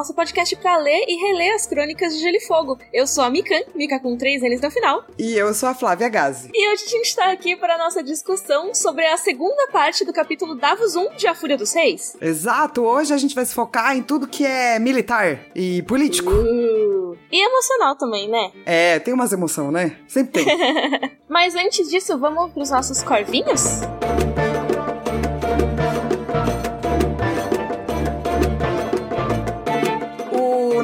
nosso podcast para ler e reler as crônicas de Gelo e Fogo. Eu sou a Mikan, Mika com três N's no final. E eu sou a Flávia Gazi. E hoje a gente está aqui para a nossa discussão sobre a segunda parte do capítulo Davos 1 de A Fúria dos Reis. Exato, hoje a gente vai se focar em tudo que é militar e político. Uh. E emocional também, né? É, tem umas emoção, né? Sempre tem. Mas antes disso, vamos para os nossos corvinhos?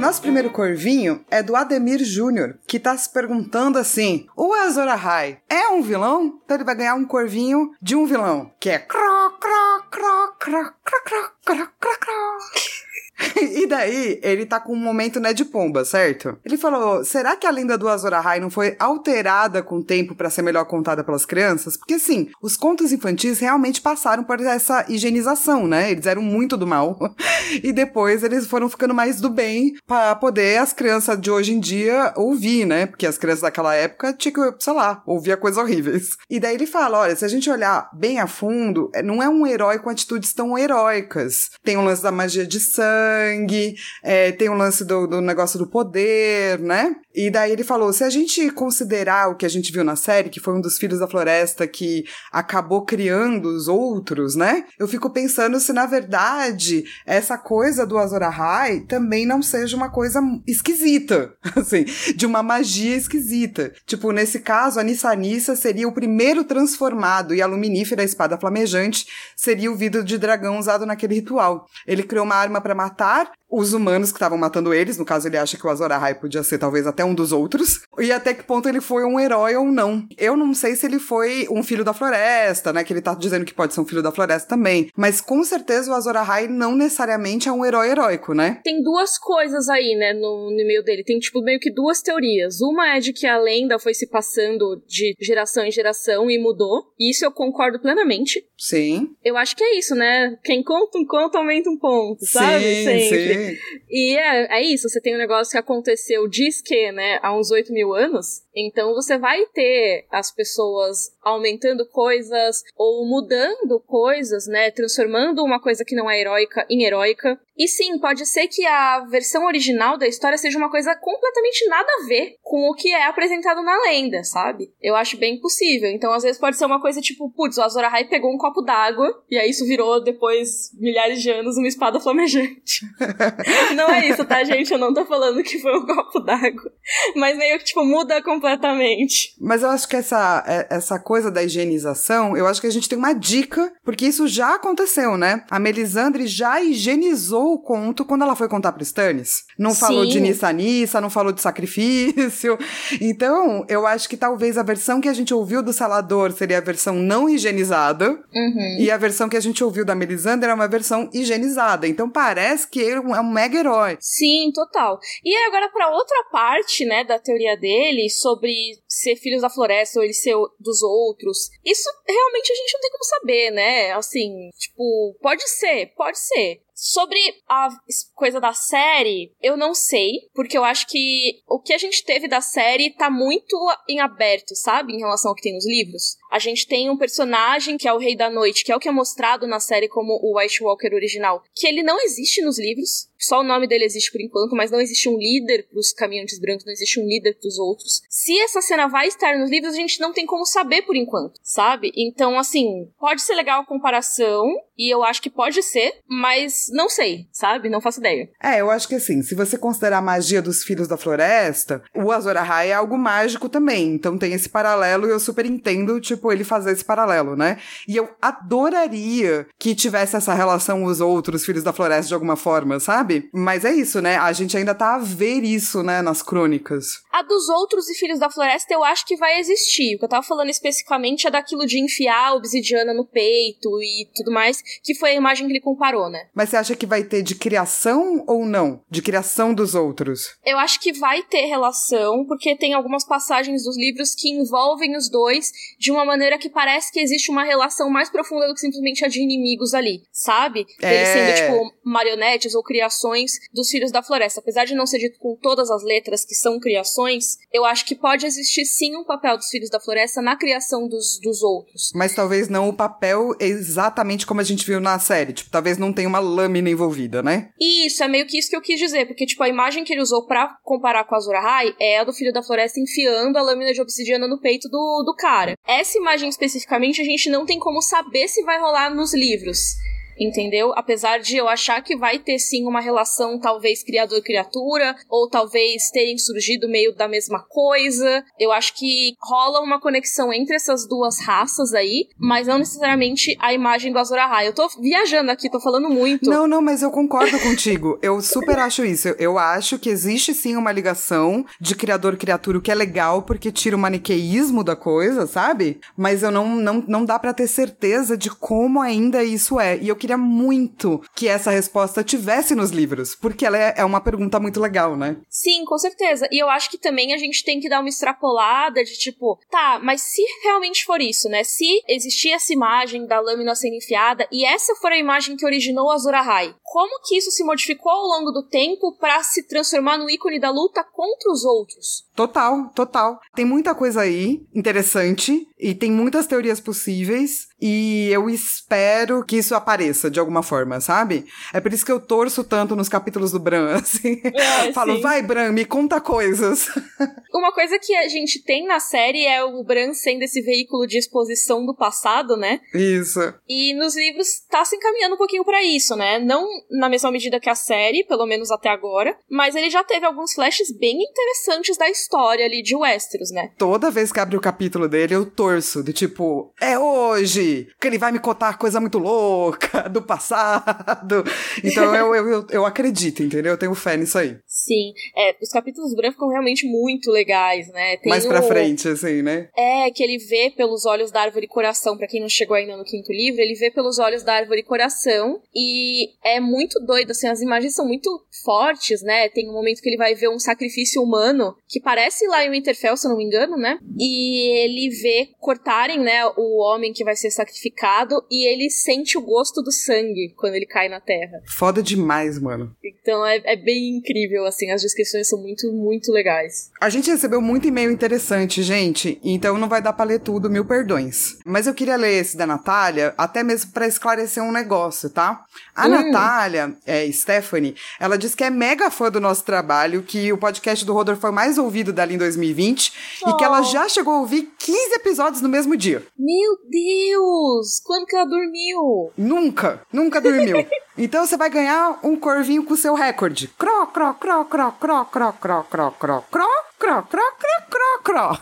Nosso primeiro corvinho é do Ademir Júnior, que tá se perguntando assim: o Azor Ahai é um vilão? Então ele vai ganhar um corvinho de um vilão, que é cro, cro, cro, cro, cro, cro, cro, cro, cro. e daí, ele tá com um momento né, de pomba, certo? Ele falou: será que a lenda do Azor Ahai não foi alterada com o tempo para ser melhor contada pelas crianças? Porque assim, os contos infantis realmente passaram por essa higienização, né? Eles eram muito do mal. e depois eles foram ficando mais do bem para poder as crianças de hoje em dia ouvir, né? Porque as crianças daquela época tinham que, sei lá, ouvia coisas horríveis. E daí ele fala: olha, se a gente olhar bem a fundo, não é um herói com atitudes tão heróicas. Tem o lance da magia de sangue sangue, é, tem o lance do, do negócio do poder, né? E daí ele falou: se a gente considerar o que a gente viu na série, que foi um dos filhos da floresta que acabou criando os outros, né? Eu fico pensando se, na verdade, essa coisa do Azor Ahai também não seja uma coisa esquisita, assim, de uma magia esquisita. Tipo, nesse caso, a Nissa Nissa seria o primeiro transformado e a luminífera espada flamejante seria o vidro de dragão usado naquele ritual. Ele criou uma arma para matar os humanos que estavam matando eles. No caso, ele acha que o Azor Ahai podia ser talvez até um dos outros. E até que ponto ele foi um herói ou não. Eu não sei se ele foi um filho da floresta, né? Que ele tá dizendo que pode ser um filho da floresta também. Mas com certeza o Azor Ahai não necessariamente é um herói heróico, né? Tem duas coisas aí, né, no, no meio dele. Tem, tipo, meio que duas teorias. Uma é de que a lenda foi se passando de geração em geração e mudou. E isso eu concordo plenamente. Sim. Eu acho que é isso, né? Quem conta um conto aumenta um ponto, sabe? Sim, Sempre. sim. E é, é isso, você tem um negócio que aconteceu, diz que, né, há uns 8 mil anos, então você vai ter as pessoas aumentando coisas ou mudando coisas, né, transformando uma coisa que não é heróica em heróica. E sim, pode ser que a versão original da história seja uma coisa completamente nada a ver com o que é apresentado na lenda, sabe? Eu acho bem possível. Então, às vezes pode ser uma coisa tipo, putz, o Azor Ahai pegou um copo d'água e aí isso virou depois milhares de anos uma espada flamejante. não é isso, tá, gente? Eu não tô falando que foi um copo d'água. Mas meio que, tipo, muda completamente. Mas eu acho que essa, é, essa coisa da higienização, eu acho que a gente tem uma dica, porque isso já aconteceu, né? A Melisandre já higienizou o conto quando ela foi contar pro Stannis. Não falou Sim. de Nissa Nissa, não falou de sacrifício. Então, eu acho que talvez a versão que a gente ouviu do Salador seria a versão não higienizada. Uhum. E a versão que a gente ouviu da Melisandre é uma versão higienizada. Então parece que ele é um mega herói. Sim, total. E agora pra outra parte, né, da teoria dele sobre ser filhos da floresta ou ele ser dos outros. Isso realmente a gente não tem como saber, né? Assim, tipo, pode ser, pode ser. Sobre a coisa da série, eu não sei, porque eu acho que o que a gente teve da série tá muito em aberto, sabe? Em relação ao que tem nos livros. A gente tem um personagem que é o Rei da Noite, que é o que é mostrado na série como o White Walker original, que ele não existe nos livros. Só o nome dele existe por enquanto, mas não existe um líder pros caminhantes brancos, não existe um líder pros outros. Se essa cena vai estar nos livros, a gente não tem como saber por enquanto, sabe? Então, assim, pode ser legal a comparação, e eu acho que pode ser, mas não sei, sabe? Não faço ideia. É, eu acho que assim, se você considerar a magia dos filhos da floresta, o Azor Ahai é algo mágico também. Então tem esse paralelo e eu super entendo, tipo, ele fazer esse paralelo, né? E eu adoraria que tivesse essa relação os outros filhos da floresta de alguma forma, sabe? Mas é isso, né? A gente ainda tá a ver isso, né, nas crônicas. A dos outros e Filhos da Floresta eu acho que vai existir. O que eu tava falando especificamente é daquilo de enfiar a obsidiana no peito e tudo mais, que foi a imagem que ele comparou, né? Mas você acha que vai ter de criação ou não? De criação dos outros? Eu acho que vai ter relação, porque tem algumas passagens dos livros que envolvem os dois de uma maneira que parece que existe uma relação mais profunda do que simplesmente a de inimigos ali, sabe? Eles É. sendo, tipo, marionetes ou criações dos Filhos da Floresta. Apesar de não ser dito com todas as letras que são criações, eu acho que pode existir sim um papel dos Filhos da Floresta na criação dos, dos outros. Mas talvez não o papel exatamente como a gente viu na série. Tipo, talvez não tenha uma lâmina envolvida, né? Isso, é meio que isso que eu quis dizer, porque, tipo, a imagem que ele usou pra comparar com a Azor Ahai é a do Filho da Floresta enfiando a lâmina de obsidiana no peito do, do cara. Essa imagem especificamente a gente não tem como saber se vai rolar nos livros entendeu? Apesar de eu achar que vai ter sim uma relação, talvez criador-criatura, ou talvez terem surgido meio da mesma coisa. Eu acho que rola uma conexão entre essas duas raças aí, mas não necessariamente a imagem do Azor Ahai. Eu tô viajando aqui, tô falando muito. Não, não, mas eu concordo contigo. Eu super acho isso. Eu acho que existe sim uma ligação de criador-criatura, o que é legal porque tira o maniqueísmo da coisa, sabe? Mas eu não, não, não dá para ter certeza de como ainda isso é. E eu queria muito que essa resposta tivesse nos livros, porque ela é, é uma pergunta muito legal, né? Sim, com certeza. E eu acho que também a gente tem que dar uma extrapolada de tipo, tá, mas se realmente for isso, né? Se existir essa imagem da lâmina sendo enfiada e essa for a imagem que originou Azor Ahai, como que isso se modificou ao longo do tempo para se transformar no ícone da luta contra os outros? Total, total. Tem muita coisa aí interessante e tem muitas teorias possíveis e eu espero que isso apareça de alguma forma, sabe? É por isso que eu torço tanto nos capítulos do Bran, assim. É, Falo, sim. vai, Bran, me conta coisas. Uma coisa que a gente tem na série é o Bran sendo esse veículo de exposição do passado, né? Isso. E nos livros tá se encaminhando um pouquinho para isso, né? Não na mesma medida que a série, pelo menos até agora, mas ele já teve alguns flashes bem interessantes da história história ali de Westeros, né? Toda vez que abre o capítulo dele, eu torço, de tipo, é hoje que ele vai me contar coisa muito louca do passado. Então eu, eu, eu, eu, acredito, entendeu? Eu tenho fé nisso aí. Sim, é, os capítulos brancos ficam realmente muito legais, né? Tem Mais o... pra frente, assim, né? É, que ele vê pelos olhos da árvore coração, para quem não chegou ainda no quinto livro, ele vê pelos olhos da árvore coração e é muito doido, assim, as imagens são muito fortes, né? Tem um momento que ele vai ver um sacrifício humano que parece aparece lá em Winterfell, se eu não me engano, né? E ele vê cortarem, né, o homem que vai ser sacrificado e ele sente o gosto do sangue quando ele cai na terra. Foda demais, mano. Então é, é bem incrível, assim, as descrições são muito, muito legais. A gente recebeu muito e-mail interessante, gente, então não vai dar pra ler tudo, mil perdões. Mas eu queria ler esse da Natália, até mesmo para esclarecer um negócio, tá? A hum. Natália, é, Stephanie, ela diz que é mega fã do nosso trabalho, que o podcast do Rodor foi mais ouvido ouvido dela em 2020 oh. e que ela já chegou a ouvir 15 episódios no mesmo dia. Meu Deus! Quando que ela dormiu? Nunca, nunca dormiu. então você vai ganhar um corvinho com o seu recorde. Cro, cro, cro, cro, cro, cro, cro, cro, cro, cro. Cro, cro, cro, cro, cro.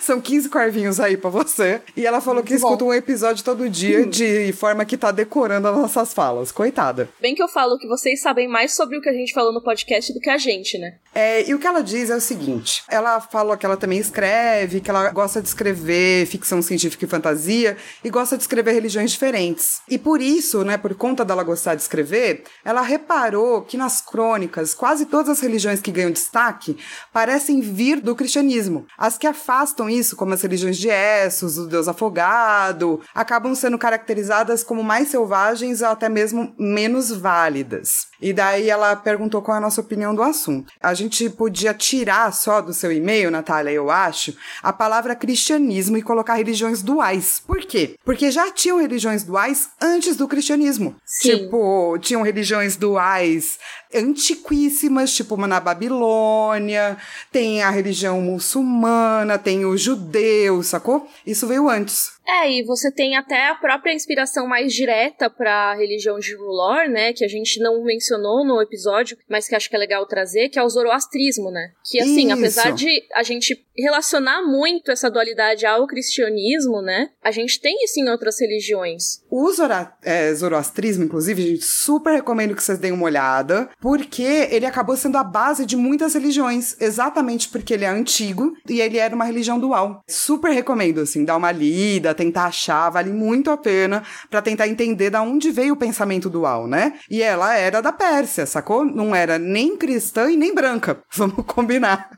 São 15 corvinhos aí para você. E ela falou Muito que escuta um episódio todo dia de forma que tá decorando as nossas falas. Coitada. Bem que eu falo que vocês sabem mais sobre o que a gente falou no podcast do que a gente, né? É, e o que ela diz é o seguinte: ela falou que ela também escreve, que ela gosta de escrever ficção científica e fantasia e gosta de escrever religiões diferentes. E por isso, né, por conta dela gostar de escrever, ela reparou que nas crônicas, quase todas as religiões que ganham destaque parecem vir do cristianismo. As que afastam isso, como as religiões de Essos, o Deus afogado, acabam sendo caracterizadas como mais selvagens ou até mesmo menos válidas. E daí ela perguntou qual é a nossa opinião do assunto. A gente podia tirar só do seu e-mail, Natália, eu acho, a palavra cristianismo e colocar religiões duais. Por quê? Porque já tinham religiões duais antes do cristianismo. Sim. Tipo, tinham religiões duais antiquíssimas, tipo uma na Babilônia, tem a religião muçulmana, tem o judeu, sacou? Isso veio antes. É, e você tem até a própria inspiração mais direta para a religião de Rulor, né, que a gente não mencionou no episódio, mas que acho que é legal trazer, que é o zoroastrismo, né? Que assim, Isso. apesar de a gente relacionar muito essa dualidade ao cristianismo, né, a gente tem isso em outras religiões. O zora é, zoroastrismo, inclusive, gente super recomendo que vocês deem uma olhada, porque ele acabou sendo a base de muitas religiões, exatamente porque ele é antigo e ele era uma religião dual. Super recomendo, assim, dar uma lida, tentar achar, vale muito a pena para tentar entender da onde veio o pensamento dual, né? E ela era da Pérsia, sacou? Não era nem cristã e nem branca, vamos combinar.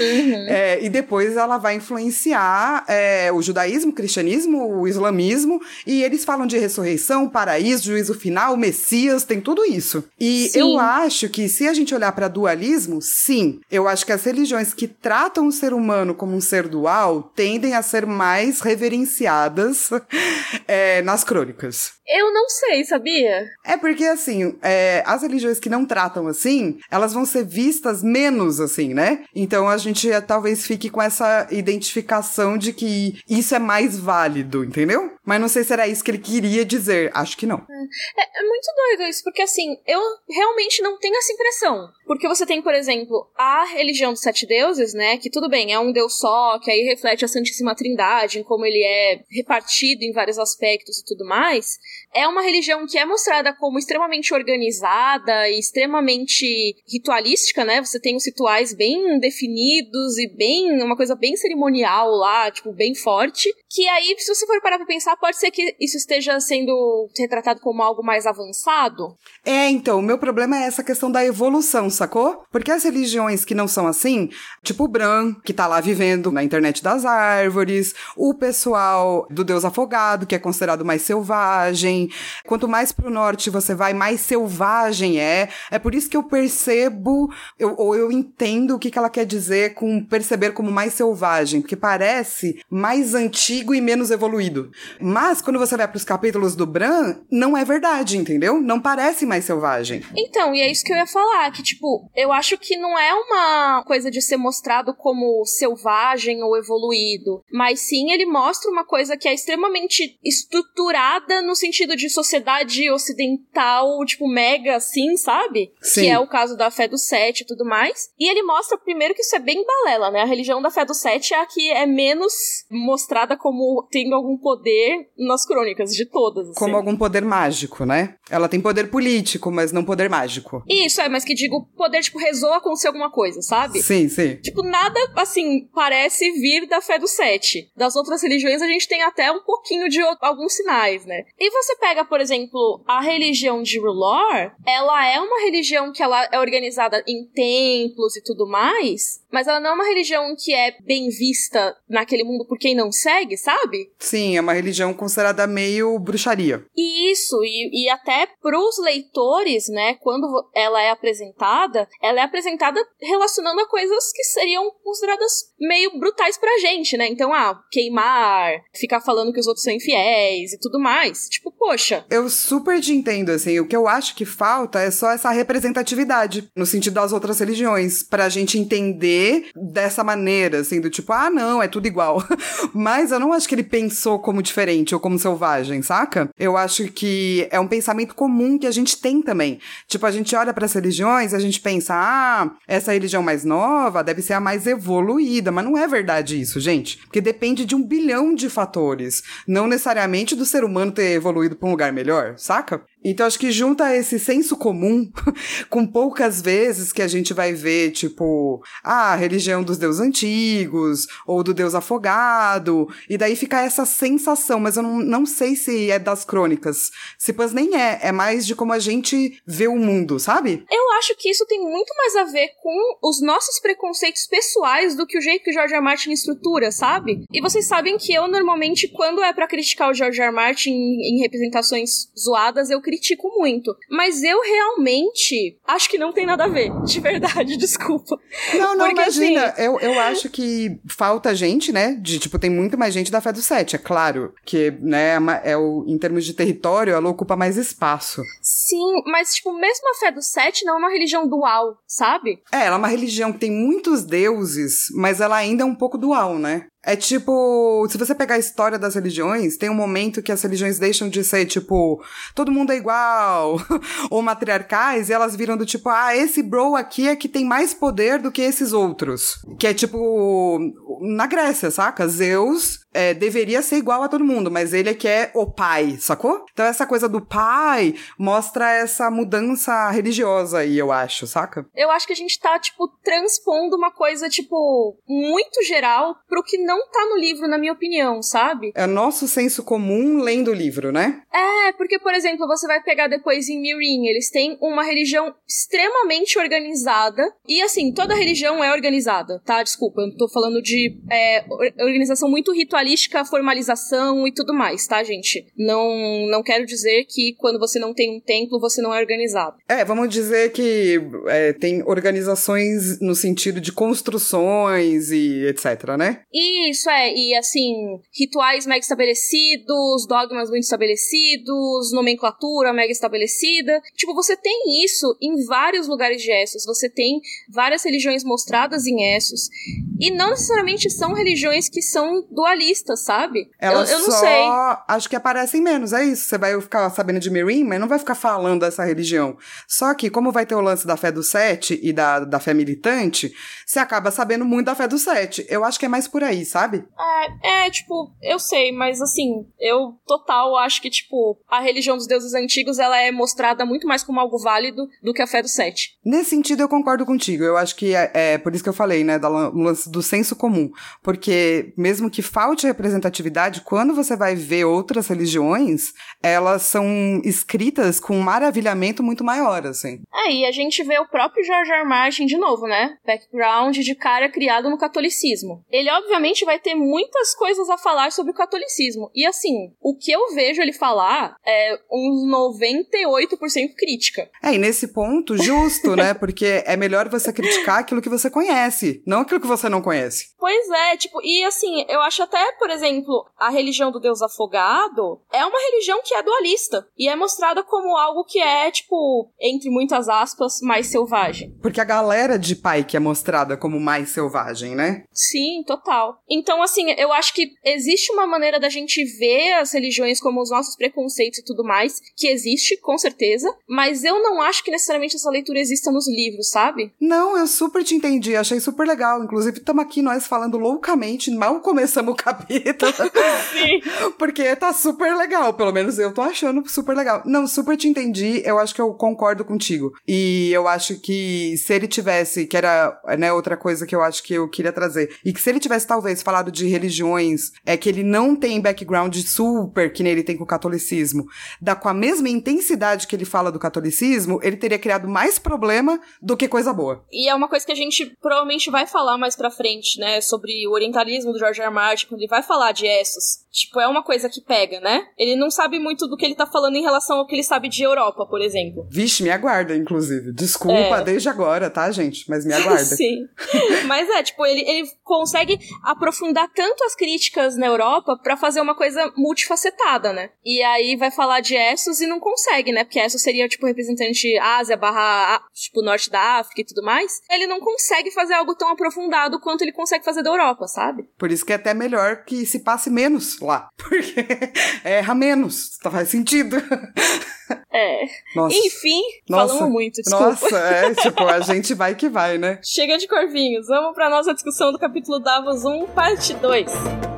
Uhum. É, e depois ela vai influenciar é, o judaísmo, o cristianismo, o islamismo, e eles falam de ressurreição, paraíso, juízo final, Messias, tem tudo isso. E sim. eu acho que se a gente olhar para dualismo, sim, eu acho que as religiões que tratam o ser humano como um ser dual tendem a ser mais reverenciadas é, nas crônicas. Eu não sei, sabia? É porque, assim, é, as religiões que não tratam assim, elas vão ser vistas menos assim, né? Então a gente é, talvez fique com essa identificação de que isso é mais válido, entendeu? Mas não sei se era isso que ele queria dizer. Acho que não. É, é muito doido isso, porque assim, eu realmente não tenho essa impressão. Porque você tem, por exemplo, a religião dos sete deuses, né? Que tudo bem, é um deus só, que aí reflete a Santíssima Trindade, em como ele é repartido em vários aspectos e tudo mais. É uma religião que é mostrada como extremamente organizada e extremamente ritualística, né? Você tem os rituais bem definidos e bem. uma coisa bem cerimonial lá, tipo, bem forte. Que aí, se você for parar pra pensar, pode ser que isso esteja sendo retratado como algo mais avançado. É, então, o meu problema é essa questão da evolução, sacou? Porque as religiões que não são assim, tipo o Bran, que tá lá vivendo na internet das árvores, o pessoal do Deus Afogado, que é considerado mais selvagem. Quanto mais pro norte você vai, mais selvagem é. É por isso que eu percebo, eu, ou eu entendo o que, que ela quer dizer com perceber como mais selvagem, porque parece mais antigo e menos evoluído. Mas quando você vai pros capítulos do Bran, não é verdade, entendeu? Não parece mais selvagem. Então, e é isso que eu ia falar, que tipo, eu acho que não é uma coisa de ser mostrado como selvagem ou evoluído, mas sim ele mostra uma coisa que é extremamente estruturada no sentido de sociedade ocidental, tipo, mega assim, sabe? Sim. Que é o caso da fé do sete e tudo mais. E ele mostra primeiro que isso é bem balela, né? A religião da fé do sete é a que é menos mostrada como tendo algum poder nas crônicas de todas. Assim. Como algum poder mágico, né? Ela tem poder político, mas não poder mágico. Isso, é, mas que digo, poder, tipo, rezou acontecer alguma coisa, sabe? Sim, sim. Tipo, nada, assim, parece vir da fé do sete. Das outras religiões a gente tem até um pouquinho de alguns sinais, né? E você pega, por exemplo, a religião de Rulor, ela é uma religião que ela é organizada em templos e tudo mais, mas ela não é uma religião que é bem vista naquele mundo por quem não segue, sabe? Sim, é uma religião considerada meio bruxaria. Isso, e, e até pros leitores, né, quando ela é apresentada, ela é apresentada relacionando a coisas que seriam consideradas meio brutais pra gente, né? Então, ah, queimar, ficar falando que os outros são infiéis e tudo mais. Tipo, poxa. Eu super te entendo, assim, o que eu acho que falta é só essa representatividade, no sentido das outras religiões, pra gente entender dessa maneira, assim, do tipo, ah, não, é tudo igual. Mas eu não acho que ele pensou como diferente ou como selvagem, saca? Eu acho que é um pensamento comum que a gente tem também. Tipo, a gente olha para as religiões, a gente pensa, ah, essa religião mais nova deve ser a mais evoluída, mas não é verdade isso, gente. Porque depende de um bilhão de fatores, não necessariamente do ser humano ter evoluído para um lugar melhor, saca? Então acho que junta esse senso comum com poucas vezes que a gente vai ver, tipo, a religião dos deuses antigos, ou do deus afogado, e daí fica essa sensação, mas eu não, não sei se é das crônicas. Se pois nem é, é mais de como a gente vê o mundo, sabe? Eu acho que isso tem muito mais a ver com os nossos preconceitos pessoais do que o jeito que o George R. Martin estrutura, sabe? E vocês sabem que eu normalmente, quando é para criticar o George R. Martin em, em representações zoadas, eu critico muito. Mas eu realmente acho que não tem nada a ver. De verdade, desculpa. Não, não, Porque, imagina. Assim... Eu, eu acho que falta gente, né? De, tipo, tem muito mais gente da Fé do Sete, é claro. Que, né, é, é o, em termos de território, ela ocupa mais espaço. Sim, mas, tipo, mesmo a Fé do Sete não é uma religião dual, sabe? É, ela é uma religião que tem muitos deuses, mas ela ainda é um pouco dual, né? É tipo, se você pegar a história das religiões, tem um momento que as religiões deixam de ser tipo, todo mundo é igual, ou matriarcais, e elas viram do tipo, ah, esse bro aqui é que tem mais poder do que esses outros. Que é tipo, na Grécia, saca? Zeus é, deveria ser igual a todo mundo, mas ele é que é o pai, sacou? Então essa coisa do pai mostra essa mudança religiosa aí, eu acho, saca? Eu acho que a gente tá, tipo, transpondo uma coisa, tipo, muito geral pro que não tá no livro, na minha opinião, sabe? É nosso senso comum lendo o livro, né? É, porque, por exemplo, você vai pegar depois em Mirin, eles têm uma religião extremamente organizada. E assim, toda religião é organizada, tá? Desculpa, eu tô falando de é, organização muito ritualística, formalização e tudo mais, tá, gente? Não, não quero dizer que quando você não tem um templo, você não é organizado. É, vamos dizer que é, tem organizações no sentido de construções e etc, né? Isso, é. E assim, rituais mega estabelecidos, dogmas muito estabelecidos, nomenclatura mega estabelecida. Tipo, você tem isso em vários lugares de Essos. Você tem várias religiões mostradas em Essos. E não necessariamente são religiões que são dualistas, sabe? Elas eu, eu não só sei. acho que aparecem menos, é isso. Você vai ficar sabendo de Mirim, mas não vai ficar falando dessa religião. Só que, como vai ter o lance da fé do sete e da, da fé militante, você acaba sabendo muito da fé do sete. Eu acho que é mais por aí, sabe? É, é, tipo, eu sei, mas assim, eu total acho que, tipo, a religião dos deuses antigos, ela é mostrada muito mais como algo válido do que a fé do sete. Nesse sentido, eu concordo contigo. Eu acho que é, é por isso que eu falei, né, do lance do senso comum. Porque, mesmo que falte representatividade, quando você vai ver outras religiões, elas são escritas com um maravilhamento muito maior, assim. É, e a gente vê o próprio George. R. Martin de novo, né? Background de cara criado no catolicismo. Ele, obviamente, vai ter muitas coisas a falar sobre o catolicismo. E, assim, o que eu vejo ele falar é uns 98% crítica. É, e nesse ponto, justo, né? Porque é melhor você criticar aquilo que você conhece, não aquilo que você não conhece. Pois é, tipo, e assim, eu acho até, por exemplo, a religião do Deus afogado é uma religião que é dualista. E é mostrada como algo que é, tipo, entre muitas aspas, mais selvagem. Porque a galera de pai que é mostrada como mais selvagem, né? Sim, total. Então, assim, eu acho que existe uma maneira da gente ver as religiões como os nossos preconceitos e tudo mais, que existe, com certeza, mas eu não acho que necessariamente essa leitura exista nos livros, sabe? Não, eu super te entendi, achei super legal. Inclusive, estamos aqui nós falando loucamente, mal começamos o capítulo. Sim. Porque tá super legal, pelo menos eu tô achando super legal. Não, super te entendi, eu acho que eu concordo contigo. E eu acho que se ele tivesse, que era, né, outra coisa que eu acho que eu queria trazer, e que se ele tivesse talvez falado de religiões, é que ele não tem background super que nem ele tem com o catolicismo, dá com a mesma intensidade que ele fala do catolicismo, ele teria criado mais problema do que coisa boa. E é uma coisa que a gente provavelmente vai falar mais pra frente, né? Sobre o orientalismo do George R. R. Martin, quando ele vai falar de Essos. Tipo, é uma coisa que pega, né? Ele não sabe muito do que ele tá falando em relação ao que ele sabe de Europa, por exemplo. Vixe, me aguarda, inclusive. Desculpa É. desde agora, tá, gente? Mas me aguarda. Sim. Mas é, tipo, ele, ele consegue aprofundar tanto as críticas na Europa pra fazer uma coisa multifacetada, né? E aí vai falar de Essos e não consegue, né? Porque Essos seria, tipo, representante Ásia barra, tipo, Norte da África e tudo mais. Ele não consegue fazer algo tão aprofundado quanto ele consegue fazer da Europa, sabe? Por isso que é até melhor que se passe menos lá. Porque erra menos. Tá, faz sentido. É. Nossa. Enfim, Nossa. falamos muito, desculpa. Nossa, é, tipo, a gente vai que vai, né? Chega de corvinhos, vamos pra nossa discussão do capítulo Davos 1, parte 2.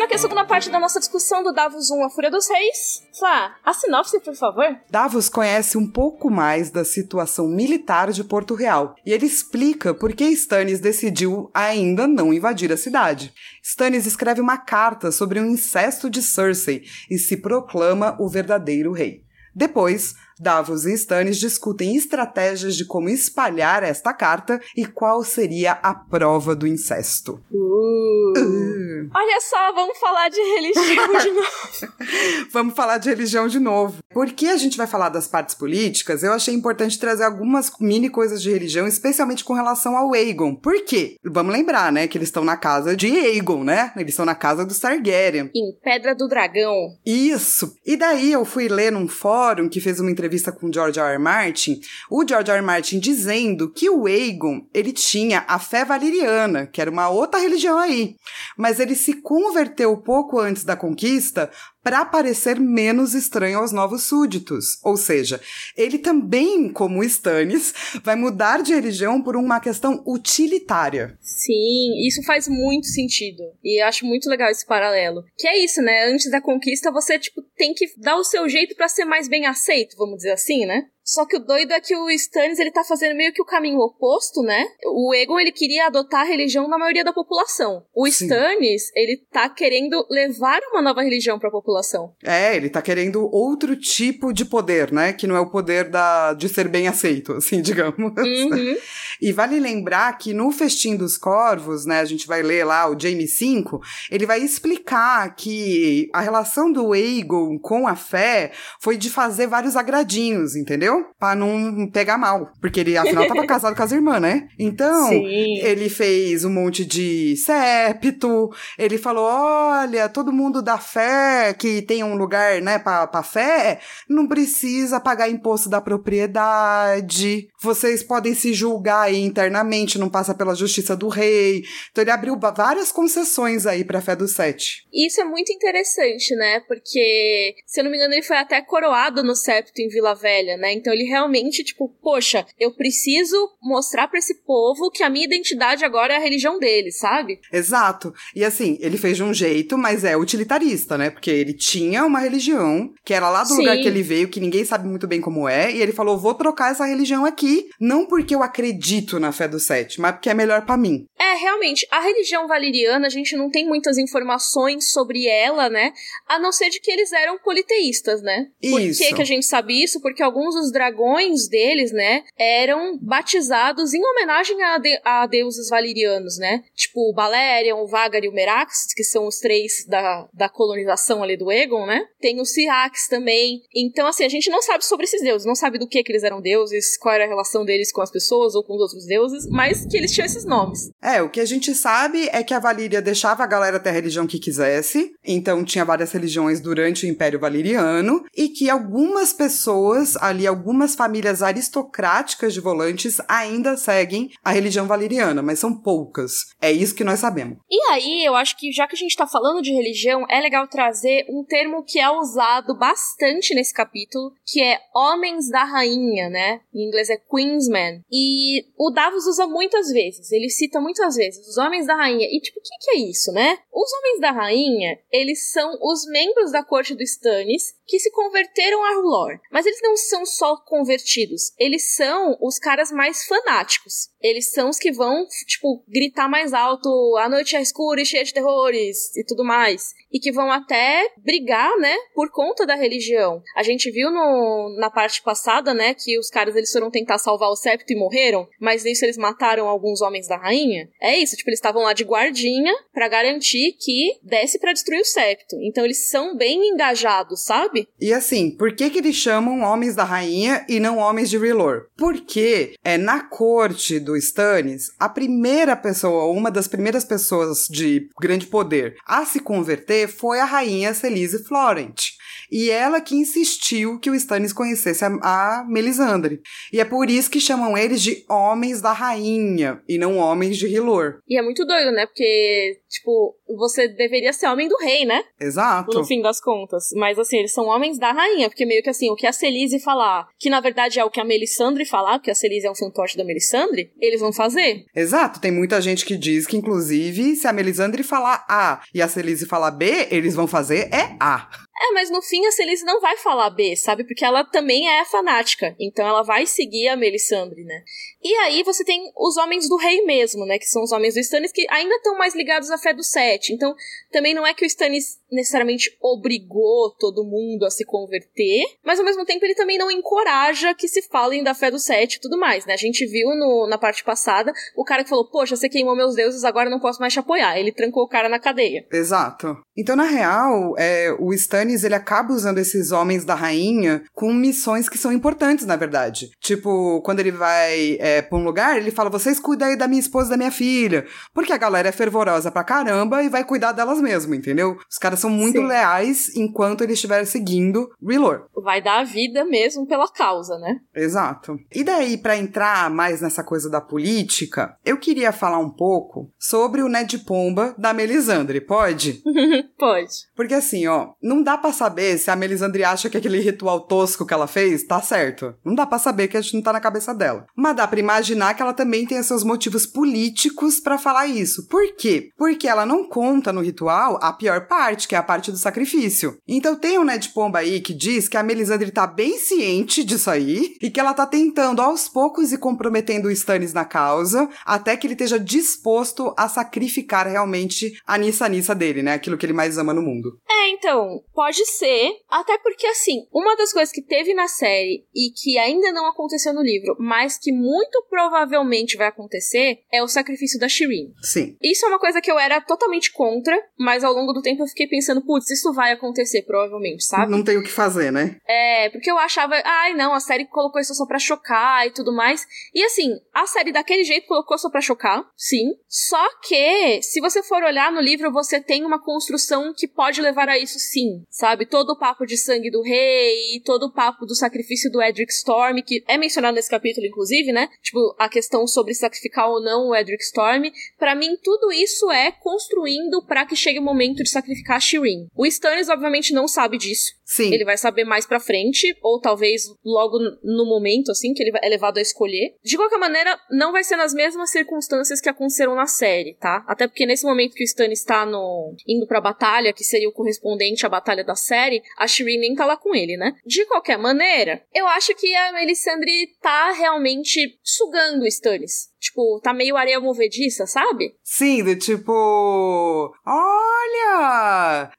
Começando aqui a segunda parte da nossa discussão do Davos 1, a Fúria dos Reis. Flá, a sinopse, por favor. Davos conhece um pouco mais da situação militar de Porto Real e ele explica por que Stannis decidiu ainda não invadir a cidade. Stannis escreve uma carta sobre o incesto de Cersei e se proclama o verdadeiro rei. Depois, Davos e Stannis discutem estratégias de como espalhar esta carta e qual seria a prova do incesto. Uh. Olha só, vamos falar de religião de novo. Vamos falar de religião de novo. Porque a gente vai falar das partes políticas, eu achei importante trazer algumas mini coisas de religião, especialmente com relação ao Aegon. Por quê? Vamos lembrar, né, que eles estão na casa de Aegon, né? Eles estão na casa do Targaryen. Em Pedra do Dragão. Isso. E daí eu fui ler num fórum que fez uma entrevista com o George R. R. Martin, o George R. R. Martin dizendo que o Aegon, ele tinha a fé valeriana, que era uma outra religião aí. Mas ele se converteu pouco antes da conquista para parecer menos estranho aos novos súditos. Ou seja, ele também, como Stannis, vai mudar de religião por uma questão utilitária. Sim, isso faz muito sentido. E acho muito legal esse paralelo. Que é isso, né? Antes da conquista, você, tipo, tem que dar o seu jeito para ser mais bem aceito, vamos dizer assim, né? Só que o doido é que o Stannis, ele tá fazendo meio que o caminho oposto, né? O Egon, ele queria adotar a religião da maioria da população. O Sim. Stannis, ele tá querendo levar uma nova religião pra população. É, ele tá querendo outro tipo de poder, né? Que não é o poder da, de ser bem aceito, assim, digamos. Uhum. E vale lembrar que no Festim dos Corvos, né? A gente vai ler lá o Jaime 5, ele vai explicar que a relação do Aegon com a fé foi de fazer vários agradinhos, entendeu? Pra não pegar mal. Porque ele, afinal, tava casado com as irmãs, né? Então, Sim. ele fez um monte de septo. Ele falou: olha, todo mundo da fé, que tem um lugar, né, pra, pra fé, não precisa pagar imposto da propriedade. Vocês podem se julgar aí internamente, não passa pela justiça do rei. Então, ele abriu várias concessões aí pra fé do sete. Isso é muito interessante, né? Porque, se eu não me engano, ele foi até coroado no septo em Vila Velha, né? Então ele realmente, tipo, poxa, eu preciso mostrar para esse povo que a minha identidade agora é a religião deles, sabe? Exato. E assim, ele fez de um jeito, mas é utilitarista, né? Porque ele tinha uma religião que era lá do Sim. lugar que ele veio, que ninguém sabe muito bem como é, e ele falou: vou trocar essa religião aqui, não porque eu acredito na fé do sete, mas porque é melhor para mim. É, realmente, a religião valeriana, a gente não tem muitas informações sobre ela, né? A não ser de que eles eram politeístas, né? Por isso. que, que a gente sabe isso? Porque alguns dos dragões deles, né, eram batizados em homenagem a, de a deuses valerianos, né? Tipo o Balerion, o Vagar e o Merax, que são os três da, da colonização ali do Egon, né? Tem os Syrax também. Então, assim, a gente não sabe sobre esses deuses, não sabe do que que eles eram deuses, qual era a relação deles com as pessoas ou com os outros deuses, mas que eles tinham esses nomes. É, o que a gente sabe é que a Valíria deixava a galera ter a religião que quisesse, então tinha várias religiões durante o Império Valeriano, e que algumas pessoas ali, algumas famílias aristocráticas de volantes ainda seguem a religião valeriana, mas são poucas. É isso que nós sabemos. E aí, eu acho que já que a gente tá falando de religião, é legal trazer um termo que é usado bastante nesse capítulo, que é homens da rainha, né? Em inglês é Queensman. E o Davos usa muitas vezes, ele cita muitas vezes os homens da rainha. E tipo, o que, que é isso, né? Os homens da rainha, eles são os membros da corte do Stannis que se converteram a Rulor. Mas eles não são só convertidos. Eles são os caras mais fanáticos. Eles são os que vão, tipo, gritar mais alto, a noite é escura e cheia de terrores e tudo mais. E que vão até brigar, né, por conta da religião. A gente viu no, na parte passada, né, que os caras eles foram tentar salvar o septo e morreram, mas nisso eles mataram alguns homens da rainha. É isso, tipo, eles estavam lá de guardinha para garantir que desse para destruir o septo. Então eles são bem engajados, sabe? E assim, por que que eles chamam homens da rainha e não homens de Relor? Porque é na corte do Stannis, a primeira pessoa, uma das primeiras pessoas de grande poder a se converter foi a rainha Celise Florent. E ela que insistiu que o Stannis conhecesse a, a Melisandre. E é por isso que chamam eles de Homens da Rainha e não Homens de Hilor. E é muito doido, né? Porque, tipo, você deveria ser homem do rei, né? Exato. No fim das contas. Mas, assim, eles são homens da rainha, porque meio que assim, o que a Celise falar, que na verdade é o que a Melisandre falar, porque a Celise é um fantoche da Melisandre, eles vão fazer. Exato. Tem muita gente que diz que, inclusive, se a Melisandre falar A e a Celise falar B, eles vão fazer é A. É, mas no fim a Celise não vai falar B, sabe? Porque ela também é fanática. Então ela vai seguir a Melisandre, né? E aí você tem os homens do rei mesmo, né? Que são os homens do Stannis que ainda estão mais ligados à fé do Sete. Então, também não é que o Stannis necessariamente obrigou todo mundo a se converter, mas ao mesmo tempo ele também não encoraja que se falem da fé do Sete e tudo mais, né? A gente viu no, na parte passada o cara que falou: Poxa, você queimou meus deuses, agora não posso mais te apoiar. Ele trancou o cara na cadeia. Exato. Então, na real, é, o Stannis ele acaba usando esses homens da rainha com missões que são importantes, na verdade. Tipo, quando ele vai. É, pra um lugar, ele fala: vocês cuidam aí da minha esposa e da minha filha. Porque a galera é fervorosa pra caramba e vai cuidar delas mesmo, entendeu? Os caras são muito Sim. leais enquanto eles estiverem seguindo Relor. Vai dar a vida mesmo pela causa, né? Exato. E daí, para entrar mais nessa coisa da política, eu queria falar um pouco sobre o Ned Pomba da Melisandre, pode? pode. Porque assim, ó, não dá para saber se a Melisandre acha que aquele ritual tosco que ela fez tá certo. Não dá pra saber que a gente não tá na cabeça dela. Mas dá pra imaginar que ela também tem seus motivos políticos para falar isso. Por quê? Porque ela não conta no ritual a pior parte, que é a parte do sacrifício. Então tem um Ned Pomba aí que diz que a Melisandre tá bem ciente disso aí e que ela tá tentando aos poucos e comprometendo o Stannis na causa até que ele esteja disposto a sacrificar realmente a Nissa Nissa dele, né? Aquilo que ele mais ama no mundo. É, então, pode ser. Até porque, assim, uma das coisas que teve na série e que ainda não aconteceu no livro, mas que muito provavelmente vai acontecer, é o sacrifício da Shireen. Sim. Isso é uma coisa que eu era totalmente contra, mas ao longo do tempo eu fiquei pensando, putz, isso vai acontecer provavelmente, sabe? Não tem o que fazer, né? É, porque eu achava, ai não, a série colocou isso só pra chocar e tudo mais. E assim, a série daquele jeito colocou só pra chocar, sim. Só que, se você for olhar no livro, você tem uma construção que pode levar a isso sim, sabe? Todo o papo de sangue do rei, todo o papo do sacrifício do Edric Storm, que é mencionado nesse capítulo, inclusive, né? Tipo, a questão sobre sacrificar ou não o Edric Storm. para mim, tudo isso é construindo para que chegue o momento de sacrificar a Shireen. O Stannis, obviamente, não sabe disso. Sim. Ele vai saber mais pra frente, ou talvez logo no momento, assim, que ele é levado a escolher. De qualquer maneira, não vai ser nas mesmas circunstâncias que aconteceram na série, tá? Até porque nesse momento que o Stan está no, indo pra batalha, que seria o correspondente à batalha da série, a Shireen nem tá lá com ele, né? De qualquer maneira, eu acho que a Melisandre tá realmente sugando o Stannis. Tipo, tá meio areia movediça, sabe? Sim, do tipo.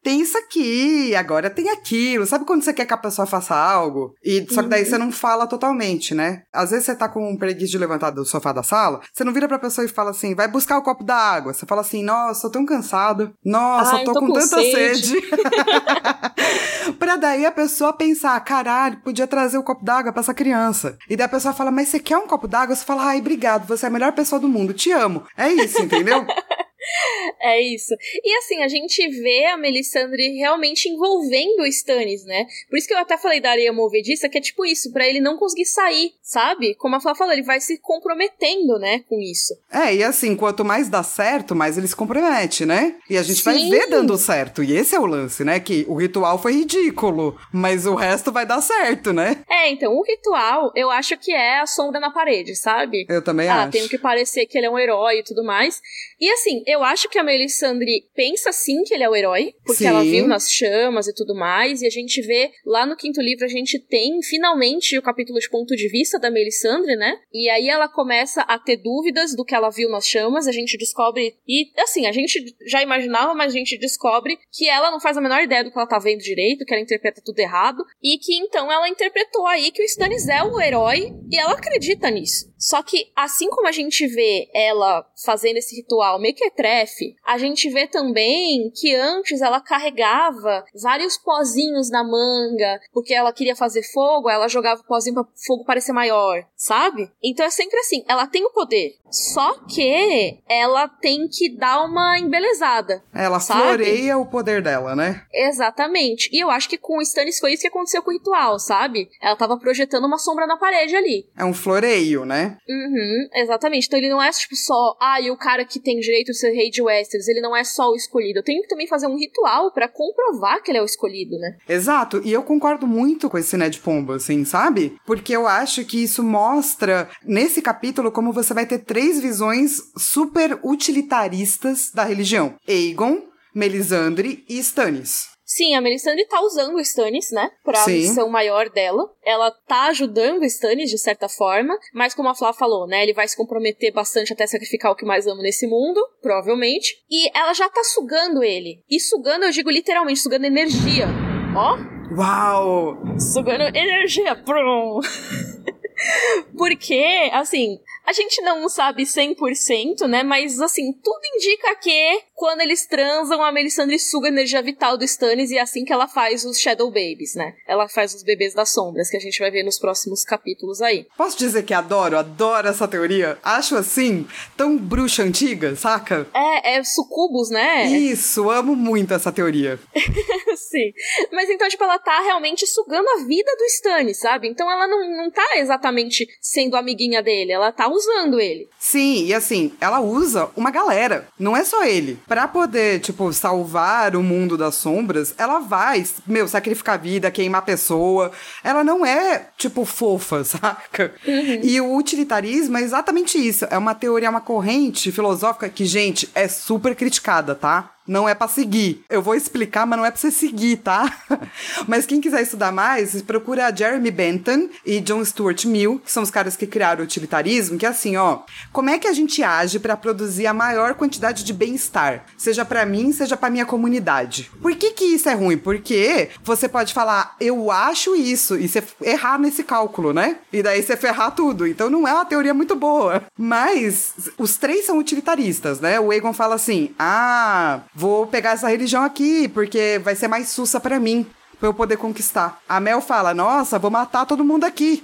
Tem isso aqui, agora tem aquilo. Sabe quando você quer que a pessoa faça algo? E só que daí uhum. você não fala totalmente, né? Às vezes você tá com um preguiça de levantar do sofá da sala, você não vira pra pessoa e fala assim, vai buscar o copo da água. Você fala assim, nossa, tô tão cansado. Nossa, Ai, tô, tô, com, com tanta sede. sede. pra daí a pessoa pensar, caralho, podia trazer o copo d'água pra essa criança. E daí a pessoa fala, mas você quer um copo d'água? Você fala, ai, obrigado, você é a melhor pessoa do mundo, te amo. É isso, entendeu? É isso. E assim, a gente vê a Melisandre realmente envolvendo o Stannis, né? Por isso que eu até falei da areia movediça, que é tipo isso, para ele não conseguir sair, sabe? Como a Flá falou, ele vai se comprometendo, né, com isso. É, e assim, quanto mais dá certo, mais ele se compromete, né? E a gente Sim. vai ver dando certo. E esse é o lance, né? Que o ritual foi ridículo, mas o resto vai dar certo, né? É, então, o ritual, eu acho que é a sombra na parede, sabe? Eu também ah, acho. Ah, tem que parecer que ele é um herói e tudo mais. E assim, eu acho que a Melisandre pensa sim que ele é o herói, porque sim. ela viu nas chamas e tudo mais, e a gente vê lá no quinto livro a gente tem finalmente o capítulo de ponto de vista da Melisandre, né? E aí ela começa a ter dúvidas do que ela viu nas chamas, a gente descobre e assim, a gente já imaginava, mas a gente descobre que ela não faz a menor ideia do que ela tá vendo direito, que ela interpreta tudo errado, e que então ela interpretou aí que o Stannis é o herói e ela acredita nisso. Só que assim como a gente vê ela fazendo esse ritual mequetrefe, a gente vê também que antes ela carregava vários pozinhos na manga, porque ela queria fazer fogo, ela jogava o pozinho para o fogo parecer maior, sabe? Então é sempre assim, ela tem o poder, só que ela tem que dar uma embelezada. Ela sabe? floreia o poder dela, né? Exatamente. E eu acho que com o Stannis foi isso que aconteceu com o ritual, sabe? Ela tava projetando uma sombra na parede ali. É um floreio, Uhum, exatamente. Então ele não é tipo só, ah, e o cara que tem direito de ser rei de Westeros, ele não é só o escolhido. Eu tenho que também fazer um ritual para comprovar que ele é o escolhido, né? Exato, e eu concordo muito com esse Ned Pombo, assim, sabe? Porque eu acho que isso mostra, nesse capítulo, como você vai ter três visões super utilitaristas da religião: Aegon, Melisandre e Stannis. Sim, a Melisandre tá usando o Stannis, né? Pra Sim. missão maior dela. Ela tá ajudando o Stannis, de certa forma. Mas como a Flá falou, né? Ele vai se comprometer bastante até sacrificar o que mais ama nesse mundo, provavelmente. E ela já tá sugando ele. E sugando, eu digo literalmente, sugando energia. Ó. Uau! Sugando energia. Prum. Porque, assim, a gente não sabe 100%, né? Mas, assim, tudo indica que quando eles transam, a Melisandre suga a energia vital do Stannis e é assim que ela faz os Shadow Babies, né? Ela faz os bebês das sombras, que a gente vai ver nos próximos capítulos aí. Posso dizer que adoro, adoro essa teoria? Acho assim, tão bruxa antiga, saca? É, é sucubus, né? Isso, amo muito essa teoria. Sim. Mas então, tipo, ela tá realmente sugando a vida do Stannis, sabe? Então ela não, não tá exatamente sendo amiguinha dele, ela tá usando ele. Sim, e assim, ela usa uma galera, não é só ele. pra poder, tipo, salvar o mundo das sombras, ela vai, meu, sacrificar a vida, queimar a pessoa. Ela não é, tipo, fofa, saca? Uhum. E o utilitarismo é exatamente isso. É uma teoria, uma corrente filosófica que, gente, é super criticada, tá? Não é para seguir. Eu vou explicar, mas não é para você seguir, tá? mas quem quiser estudar mais, procura Jeremy Bentham e John Stuart Mill, que são os caras que criaram o utilitarismo, que é assim, ó, como é que a gente age para produzir a maior quantidade de bem-estar, seja para mim, seja para minha comunidade. Por que que isso é ruim? Porque você pode falar, eu acho isso, e você errar nesse cálculo, né? E daí você ferrar tudo. Então não é uma teoria muito boa. Mas os três são utilitaristas, né? O Egon fala assim: "Ah, vou pegar essa religião aqui, porque vai ser mais sussa para mim, pra eu poder conquistar. A Mel fala, nossa, vou matar todo mundo aqui,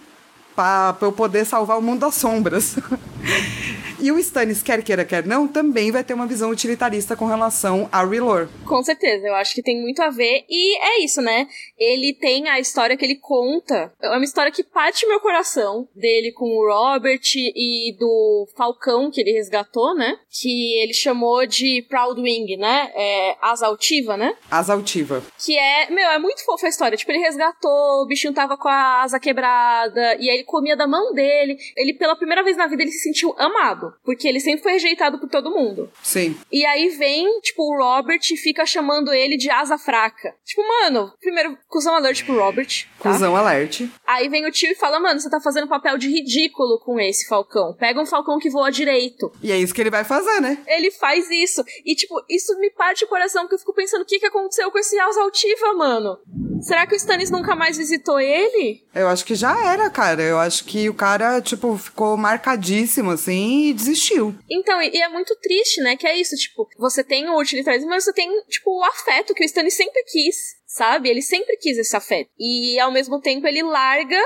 pra, pra eu poder salvar o mundo das sombras. E o Stannis, quer queira, quer não, também vai ter uma visão utilitarista com relação a Relor. Com certeza, eu acho que tem muito a ver. E é isso, né? Ele tem a história que ele conta. É uma história que parte meu coração dele com o Robert e do Falcão que ele resgatou, né? Que ele chamou de Proudwing, né? É, asa altiva, né? Asa altiva. Que é, meu, é muito fofa a história. Tipo, ele resgatou, o bichinho tava com a asa quebrada, e aí ele comia da mão dele. Ele, pela primeira vez na vida, ele se sentiu amado. Porque ele sempre foi rejeitado por todo mundo. Sim. E aí vem, tipo, o Robert e fica chamando ele de asa fraca. Tipo, mano, primeiro, cuzão alert pro Robert. Tá? Cusão alert. Aí vem o tio e fala, mano, você tá fazendo papel de ridículo com esse falcão. Pega um falcão que voa direito. E é isso que ele vai fazer, né? Ele faz isso. E, tipo, isso me parte o coração, porque eu fico pensando, o que que aconteceu com esse asa altiva, mano? Será que o Stannis nunca mais visitou ele? Eu acho que já era, cara. Eu acho que o cara, tipo, ficou marcadíssimo, assim, desistiu. Então, e é muito triste, né? Que é isso, tipo, você tem o utilitarismo, mas você tem, tipo, o afeto que o Stannis sempre quis sabe? Ele sempre quis esse afeto. E ao mesmo tempo ele larga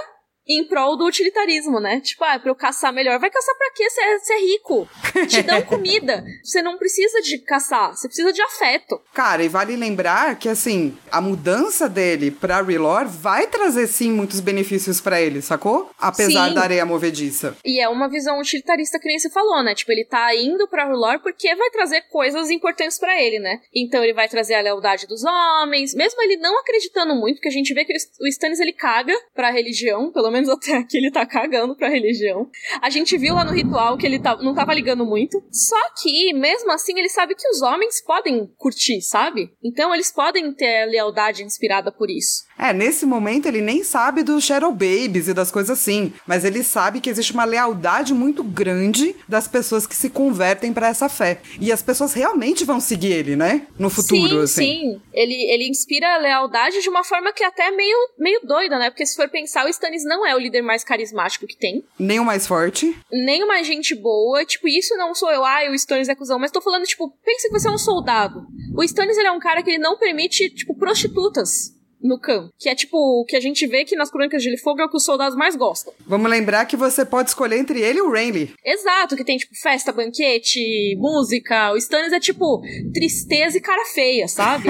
em prol do utilitarismo, né? Tipo, ah, pra eu caçar melhor. Vai caçar pra quê? Você é, é rico. Te dão comida. Você não precisa de caçar, você precisa de afeto. Cara, e vale lembrar que, assim, a mudança dele pra Relor vai trazer, sim, muitos benefícios para ele, sacou? Apesar sim. da areia movediça. E é uma visão utilitarista que nem você falou, né? Tipo, ele tá indo pra Relor porque vai trazer coisas importantes para ele, né? Então ele vai trazer a lealdade dos homens, mesmo ele não acreditando muito, porque a gente vê que o Stannis ele caga pra religião, pelo menos até aqui ele tá cagando pra religião. A gente viu lá no ritual que ele tá, não tava ligando muito. Só que, mesmo assim, ele sabe que os homens podem curtir, sabe? Então eles podem ter lealdade inspirada por isso. É, nesse momento ele nem sabe dos Shadow Babies e das coisas assim, mas ele sabe que existe uma lealdade muito grande das pessoas que se convertem para essa fé. E as pessoas realmente vão seguir ele, né? No futuro, sim, assim. Sim, ele, ele inspira a lealdade de uma forma que é até meio, meio doida, né? Porque se for pensar, o Stannis não é o líder mais carismático que tem. Nem o mais forte. Nem o mais gente boa. Tipo, isso não sou eu, ai, o Stannis é cuzão. Mas tô falando, tipo, pense que você é um soldado. O Stannis, ele é um cara que ele não permite, tipo, prostitutas no campo. Que é tipo o que a gente vê que nas Crônicas de Gelo e Fogo é o que os soldados mais gostam. Vamos lembrar que você pode escolher entre ele e o Renly. Exato, que tem tipo festa, banquete, música. O Stannis é tipo tristeza e cara feia, sabe?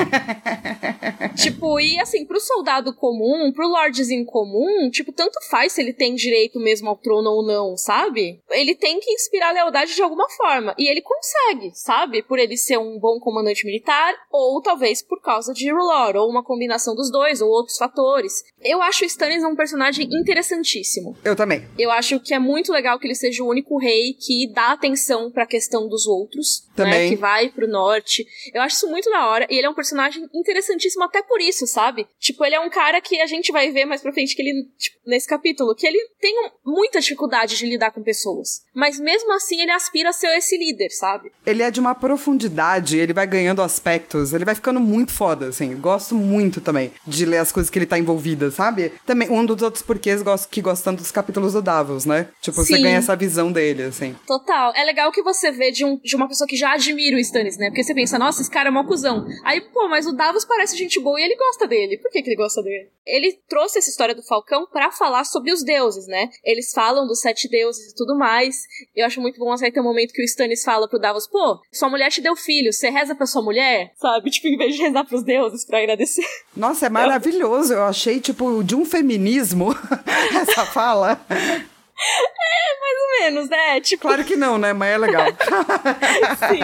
tipo, e assim, pro soldado comum, pro lordzinho comum, tipo, tanto faz se ele tem direito mesmo ao trono ou não, sabe? Ele tem que inspirar lealdade de alguma forma. E ele consegue, sabe? Por ele ser um bom comandante militar, ou talvez por causa de Rulor, ou uma combinação dos dois ou outros fatores. Eu acho o Stannis um personagem interessantíssimo. Eu também. Eu acho que é muito legal que ele seja o único rei que dá atenção para a questão dos outros, né, também. Né, que vai pro norte. Eu acho isso muito da hora e ele é um personagem interessantíssimo até por isso, sabe? Tipo, ele é um cara que a gente vai ver mais pra frente que ele, tipo, nesse capítulo, que ele tem muita dificuldade de lidar com pessoas. Mas mesmo assim ele aspira a ser esse líder, sabe? Ele é de uma profundidade, ele vai ganhando aspectos, ele vai ficando muito foda, assim. Gosto muito também de ler as coisas que ele tá envolvido, sabe? Também, um dos outros porquês que gostam dos capítulos do Davos, né? Tipo, Sim. você ganha essa visão dele, assim. Total. É legal que você vê de, um, de uma pessoa que já admira o Stannis, né? Porque você pensa, nossa, esse cara é mó cuzão. Aí, pô, mas o Davos parece gente boa e ele gosta dele. Por que, que ele gosta dele? Ele trouxe essa história do Falcão para falar sobre os deuses, né? Eles falam dos sete deuses e tudo mais. Eu acho muito bom até o momento que o Stannis fala pro Davos, pô, sua mulher te deu filho, você reza pra sua mulher? Sabe? Tipo, em vez de rezar pros deuses pra agradecer. Nossa, é maravilhoso. Eu achei, tipo, de um feminismo essa fala. É, mais ou menos, né? Tipo... Claro que não, né? Mas é legal. Sim.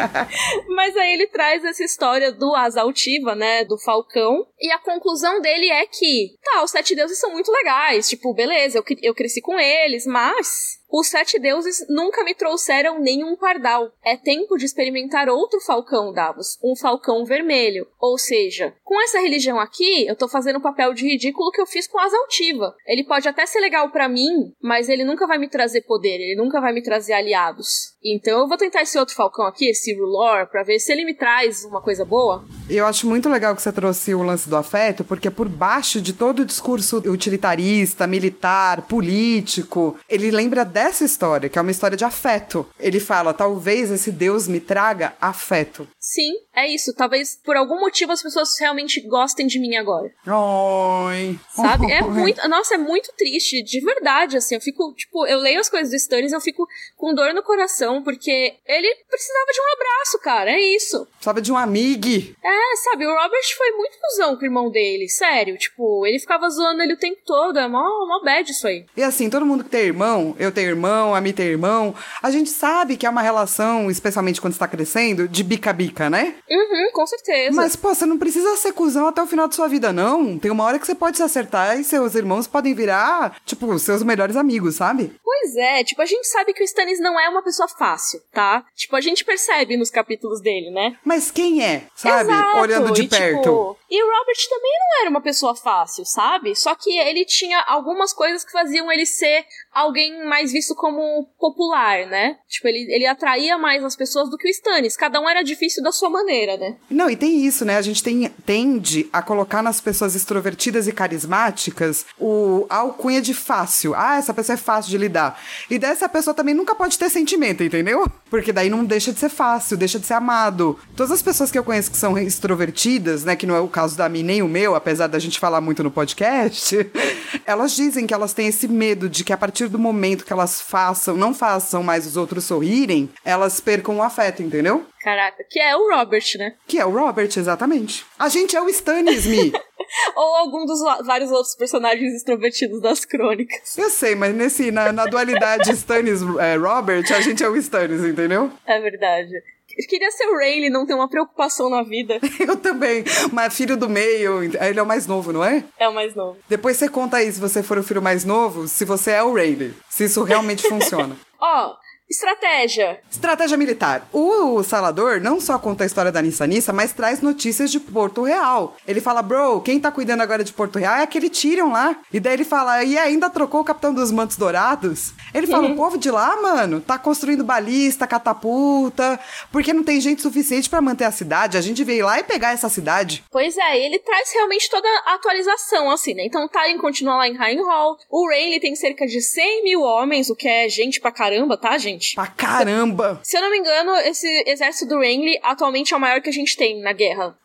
Mas aí ele traz essa história do asa altiva, né? Do Falcão. E a conclusão dele é que, tá, os sete deuses são muito legais. Tipo, beleza, eu, eu cresci com eles, mas os sete deuses nunca me trouxeram nenhum pardal. É tempo de experimentar outro falcão, Davos, um falcão vermelho. Ou seja, com essa religião aqui, eu tô fazendo o papel de ridículo que eu fiz com asa altiva. Ele pode até ser legal para mim, mas ele nunca vai me trazer poder, ele nunca vai me trazer aliados. Então eu vou tentar esse outro falcão aqui, esse Rulor, para ver se ele me traz uma coisa boa. Eu acho muito legal que você trouxe o lance do afeto, porque por baixo de todo o discurso utilitarista, militar, político, ele lembra dessa história, que é uma história de afeto. Ele fala: talvez esse Deus me traga afeto. Sim, é isso. Talvez por algum motivo as pessoas realmente gostem de mim agora. Oi. Sabe? É muito. Nossa, é muito triste. De verdade, assim. Eu fico, tipo, eu leio as coisas do Stannis eu fico com dor no coração, porque ele precisava de um abraço, cara. É isso. Precisava de um amigo. É, sabe? O Robert foi muito cuzão com o irmão dele. Sério. Tipo, ele ficava zoando ele o tempo todo. É mó, mó bad isso aí. E assim, todo mundo que tem irmão, eu tenho irmão, a Mi tem irmão, a gente sabe que é uma relação, especialmente quando está crescendo, de bica-bica, né? Uhum, com certeza. Mas, pô, você não precisa ser cuzão até o final da sua vida, não. Tem uma hora que você pode se acertar e seus irmãos podem virar, tipo, seus melhores amigos, sabe? Pois é, tipo, a gente sabe que o Stannis não é uma pessoa fácil, tá? Tipo, a gente percebe nos capítulos dele, né? Mas quem é, sabe? Exato. Olhando de e, perto. Tipo, e o Robert também não era uma pessoa fácil, sabe? Só que ele tinha algumas coisas que faziam ele ser alguém mais visto como popular, né? Tipo, ele, ele atraía mais as pessoas do que o Stannis. Cada um era difícil da sua maneira, né? Não, e tem isso, né? A gente tem, tende a colocar nas pessoas extrovertidas e carismáticas o a alcunha de fácil. Ah, essa pessoa é fácil de lidar. E dessa pessoa também nunca pode ter sentimento, entendeu? Porque daí não deixa de ser fácil, deixa de ser amado. Todas as pessoas que eu conheço que são extrovertidas, né? Que não é o caso da mim nem o meu, apesar da gente falar muito no podcast, elas dizem que elas têm esse medo de que a partir do momento que elas façam, não façam mais os outros sorrirem, elas percam o afeto, entendeu? Caraca, que é o Robert, né? Que é o Robert, exatamente. A gente é o Stannis, Me. Ou algum dos vários outros personagens extrovertidos das crônicas. Eu sei, mas nesse, na, na dualidade Stannis-Robert, é, a gente é o Stannis, entendeu? É verdade. Eu queria ser o Rayleigh, não ter uma preocupação na vida. Eu também. Mas filho do meio, ele é o mais novo, não é? É o mais novo. Depois você conta aí, se você for o filho mais novo, se você é o Rayleigh. Se isso realmente funciona. Ó, oh, Estratégia. Estratégia militar. O Salador não só conta a história da Nissa Nissa, mas traz notícias de Porto Real. Ele fala, bro, quem tá cuidando agora de Porto Real é aquele Tyrion lá. E daí ele fala, e ainda trocou o capitão dos mantos dourados? Ele fala, o povo de lá, mano, tá construindo balista, catapulta, porque não tem gente suficiente para manter a cidade. A gente veio lá e pegar essa cidade. Pois é, ele traz realmente toda a atualização, assim, né? Então Tyrion continua lá em Hall. O Rayleigh tem cerca de 100 mil homens, o que é gente pra caramba, tá, gente? Gente. Pra caramba! Se eu não me engano, esse exército do Renly atualmente é o maior que a gente tem na guerra.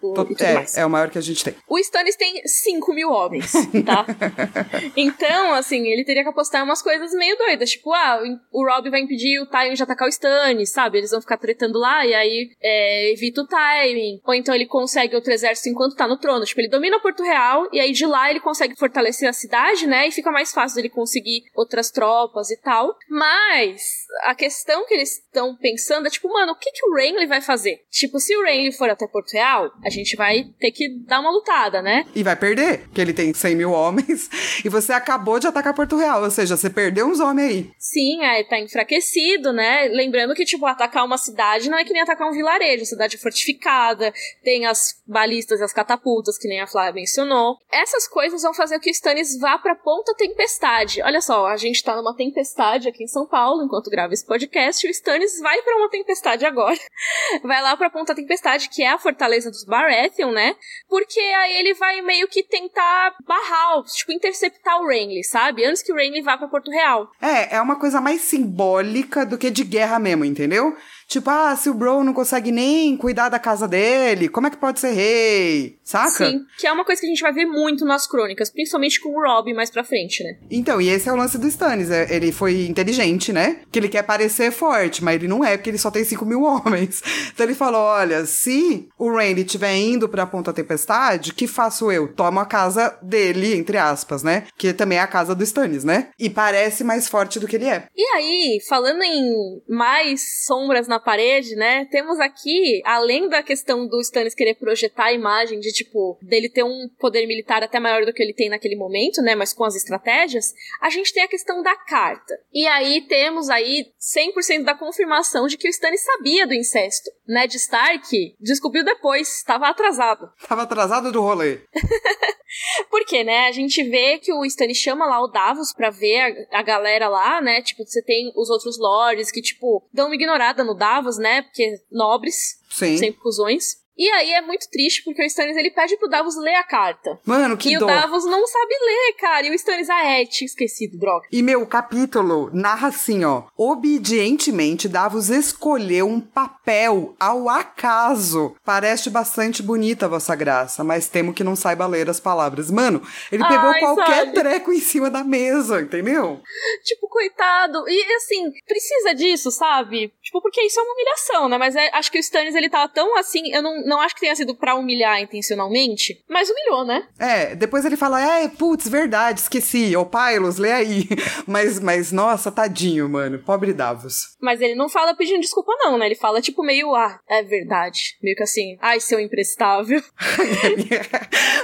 é, é o maior que a gente tem. O Stannis tem 5 mil homens, tá? então, assim, ele teria que apostar umas coisas meio doidas. Tipo, ah, o Rob vai impedir o Tywin de atacar o Stannis, sabe? Eles vão ficar tretando lá e aí é, evita o timing. Ou então ele consegue outro exército enquanto tá no trono. Tipo, ele domina Porto Real e aí de lá ele consegue fortalecer a cidade, né? E fica mais fácil dele conseguir outras tropas e tal. Mas a questão que eles estão pensando é tipo, mano, o que, que o Renly vai fazer? Tipo, se o Renly for até Porto Real, a gente vai ter que dar uma lutada, né? E vai perder, porque ele tem 100 mil homens e você acabou de atacar Porto Real, ou seja, você perdeu uns homens aí. Sim, aí tá enfraquecido, né? Lembrando que, tipo, atacar uma cidade não é que nem atacar um vilarejo, cidade fortificada, tem as balistas e as catapultas, que nem a Flávia mencionou. Essas coisas vão fazer que o Stannis vá pra Ponta Tempestade. Olha só, a gente tá numa tempestade aqui em São Paulo, enquanto grava esse podcast, o Stannis vai para uma tempestade agora. Vai lá pra Ponta Tempestade, que é a fortaleza dos Baratheon, né? Porque aí ele vai meio que tentar barrar, tipo, interceptar o Renly, sabe? Antes que o Renly vá para Porto Real. É, é uma coisa mais simbólica do que de guerra mesmo, entendeu? Tipo, ah, se o Bro não consegue nem cuidar da casa dele, como é que pode ser rei? Saca? Sim, que é uma coisa que a gente vai ver muito nas crônicas, principalmente com o Rob mais pra frente, né? Então, e esse é o lance do Stannis. é- Ele foi inteligente, né? Que ele quer parecer forte, mas ele não é, porque ele só tem 5 mil homens. Então ele falou: olha, se o Randy estiver indo pra Ponta Tempestade, que faço eu? Tomo a casa dele, entre aspas, né? Que também é a casa do Stannis, né? E parece mais forte do que ele é. E aí, falando em mais sombras na parede, né? Temos aqui, além da questão do Stannis querer projetar a imagem de, tipo, dele ter um poder militar até maior do que ele tem naquele momento, né? Mas com as estratégias, a gente tem a questão da carta. E aí temos aí 100% da confirmação de que o Stannis sabia do incesto. Ned Stark descobriu depois, estava atrasado. Tava atrasado do rolê. Porque, né, a gente vê que o Stannis chama lá o Davos pra ver a, a galera lá, né? Tipo, você tem os outros lords que, tipo, dão uma ignorada no Davos, né? Porque nobres, Sim. sempre cuzões. E aí é muito triste porque o Stannis ele pede pro Davos ler a carta. Mano, que e dó. o Davos não sabe ler, cara. E o Stannis, ah, é, tinha esquecido, droga. E meu, o capítulo narra assim, ó. Obedientemente, Davos escolheu um papel ao acaso. Parece bastante bonita, vossa graça, mas temo que não saiba ler as palavras. Mano, ele pegou Ai, qualquer sabe? treco em cima da mesa, entendeu? Tipo, coitado. E assim, precisa disso, sabe? Tipo, porque isso é uma humilhação, né? Mas é- acho que o Stannis ele tava tão assim. Eu não, não acho que tenha sido pra humilhar intencionalmente, mas humilhou, né? É, depois ele fala, é, putz, verdade, esqueci. Ô, Pylos, lê aí. Mas, mas, nossa, tadinho, mano. Pobre Davos. Mas ele não fala pedindo desculpa, não, né? Ele fala, tipo, meio, ah, é verdade. Meio que assim, ai, seu imprestável.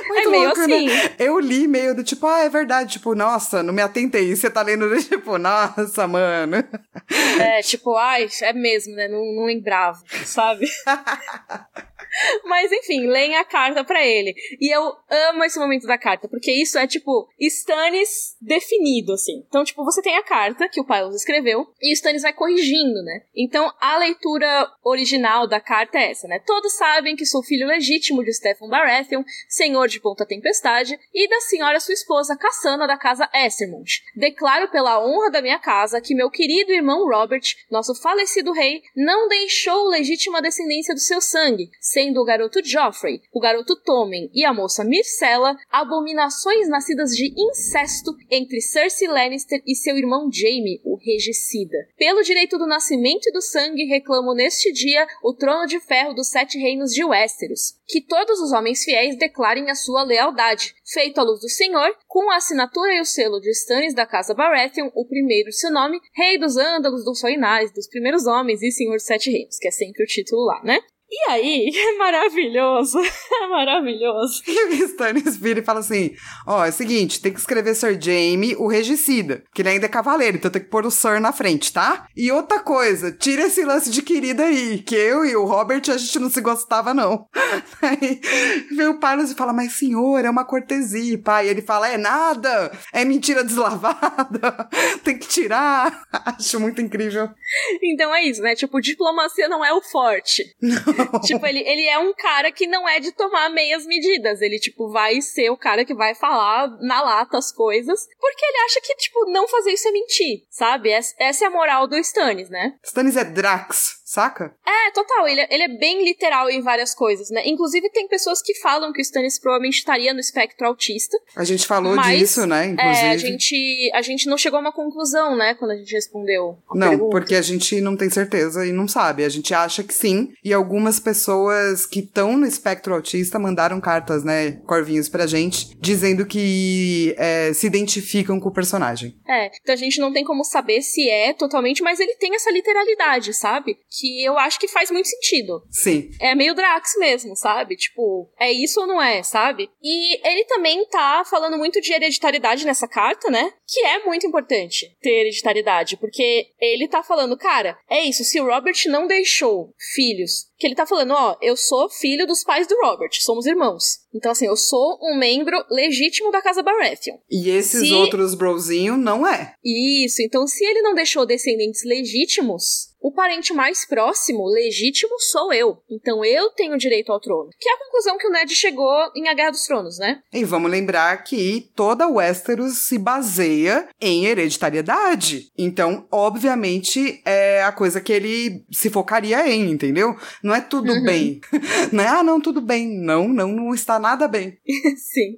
Muito É meio louco, assim. né? Eu li meio do tipo, ah, é verdade. Tipo, nossa, não me atentei. Você tá lendo do tipo, nossa, mano. é, tipo, ai, é mesmo, né? Não, não lembrava, sabe? Mas enfim, leem a carta pra ele. E eu amo esse momento da carta, porque isso é tipo Stannis definido, assim. Então, tipo, você tem a carta que o Pylos escreveu e Stannis vai corrigindo, né? Então, a leitura original da carta é essa, né? Todos sabem que sou filho legítimo de Stefan Baratheon, senhor de Ponta Tempestade, e da senhora sua esposa Cassana da casa Essermont. Declaro pela honra da minha casa que meu querido irmão Robert, nosso falecido rei, não deixou legítima descendência do seu sangue, sendo o garoto Joffrey, o garoto Tommen e a moça Myrcella abominações nascidas de incesto entre Cersei Lannister e seu irmão Jaime, o regicida. Pelo direito do nascimento e do sangue, reclamo neste dia o trono de ferro dos sete reinos de Westeros. Que todos os homens fiéis declarem a sua lealdade, feito à luz do Senhor, com a assinatura e o selo de Stannis da casa Baratheon, o primeiro de seu nome, rei dos Ândalos, dos Soinais, dos primeiros homens e senhor dos sete reinos, que é sempre o título lá, né? E aí, é maravilhoso, é maravilhoso. E o Stannis vira e fala assim: Ó, é o seguinte, tem que escrever Sir Jaime, o regicida, que ele ainda é cavaleiro, então tem que pôr o Sir na frente, tá? E outra coisa, tira esse lance de querida aí, que eu e o Robert a gente não se gostava, não. Aí vem o Pylos e fala: Mas senhor, é uma cortesia, pai. Ele fala: É nada, é mentira deslavada, tem que tirar. Acho muito incrível. Então é isso, né? Tipo, diplomacia não é o forte. tipo, ele, ele é um cara que não é de tomar meias medidas. Ele, tipo, vai ser o cara que vai falar na lata as coisas. Porque ele acha que, tipo, não fazer isso é mentir, sabe? Es- Essa é a moral do Stannis, né? Stannis é Drax, saca? É, total. Ele, ele é bem literal em várias coisas, né? Inclusive, tem pessoas que falam que o Stannis provavelmente estaria no espectro autista. A gente falou Mas, disso, né? Inclusive. É, a gente, a gente não chegou a uma conclusão, né? Quando a gente respondeu. a Não, pergunta. porque a gente não tem certeza e não sabe. A gente acha que sim. E algumas pessoas que estão no espectro autista mandaram cartas, né, corvinhos pra gente, dizendo que é, se identificam com o personagem. É, então a gente não tem como saber se é totalmente, mas ele tem essa literalidade, sabe? Que eu acho que faz muito sentido. Sim. É meio Drax mesmo, sabe? Tipo, é isso ou não é, sabe? E ele também tá falando muito de hereditariedade nessa carta, né? Que é muito importante ter hereditariedade, porque ele tá falando, cara, é isso, se o Robert não deixou filhos, que ele tá falando, ó, eu sou filho dos pais do Robert, somos irmãos. Então, assim, eu sou um membro legítimo da casa Baratheon. E esses Se- outros brozinho não é. Isso, então se ele não deixou descendentes legítimos, o parente mais próximo, legítimo, sou eu. Então eu tenho direito ao trono. Que é a conclusão que o Ned chegou em A Guerra dos Tronos, né? E vamos lembrar que toda Westeros se baseia em hereditariedade. Então, obviamente, é é a coisa que ele se focaria em, entendeu? Não é tudo uhum. bem. Não é, ah, não, tudo bem. Não, não, não está nada bem. Sim.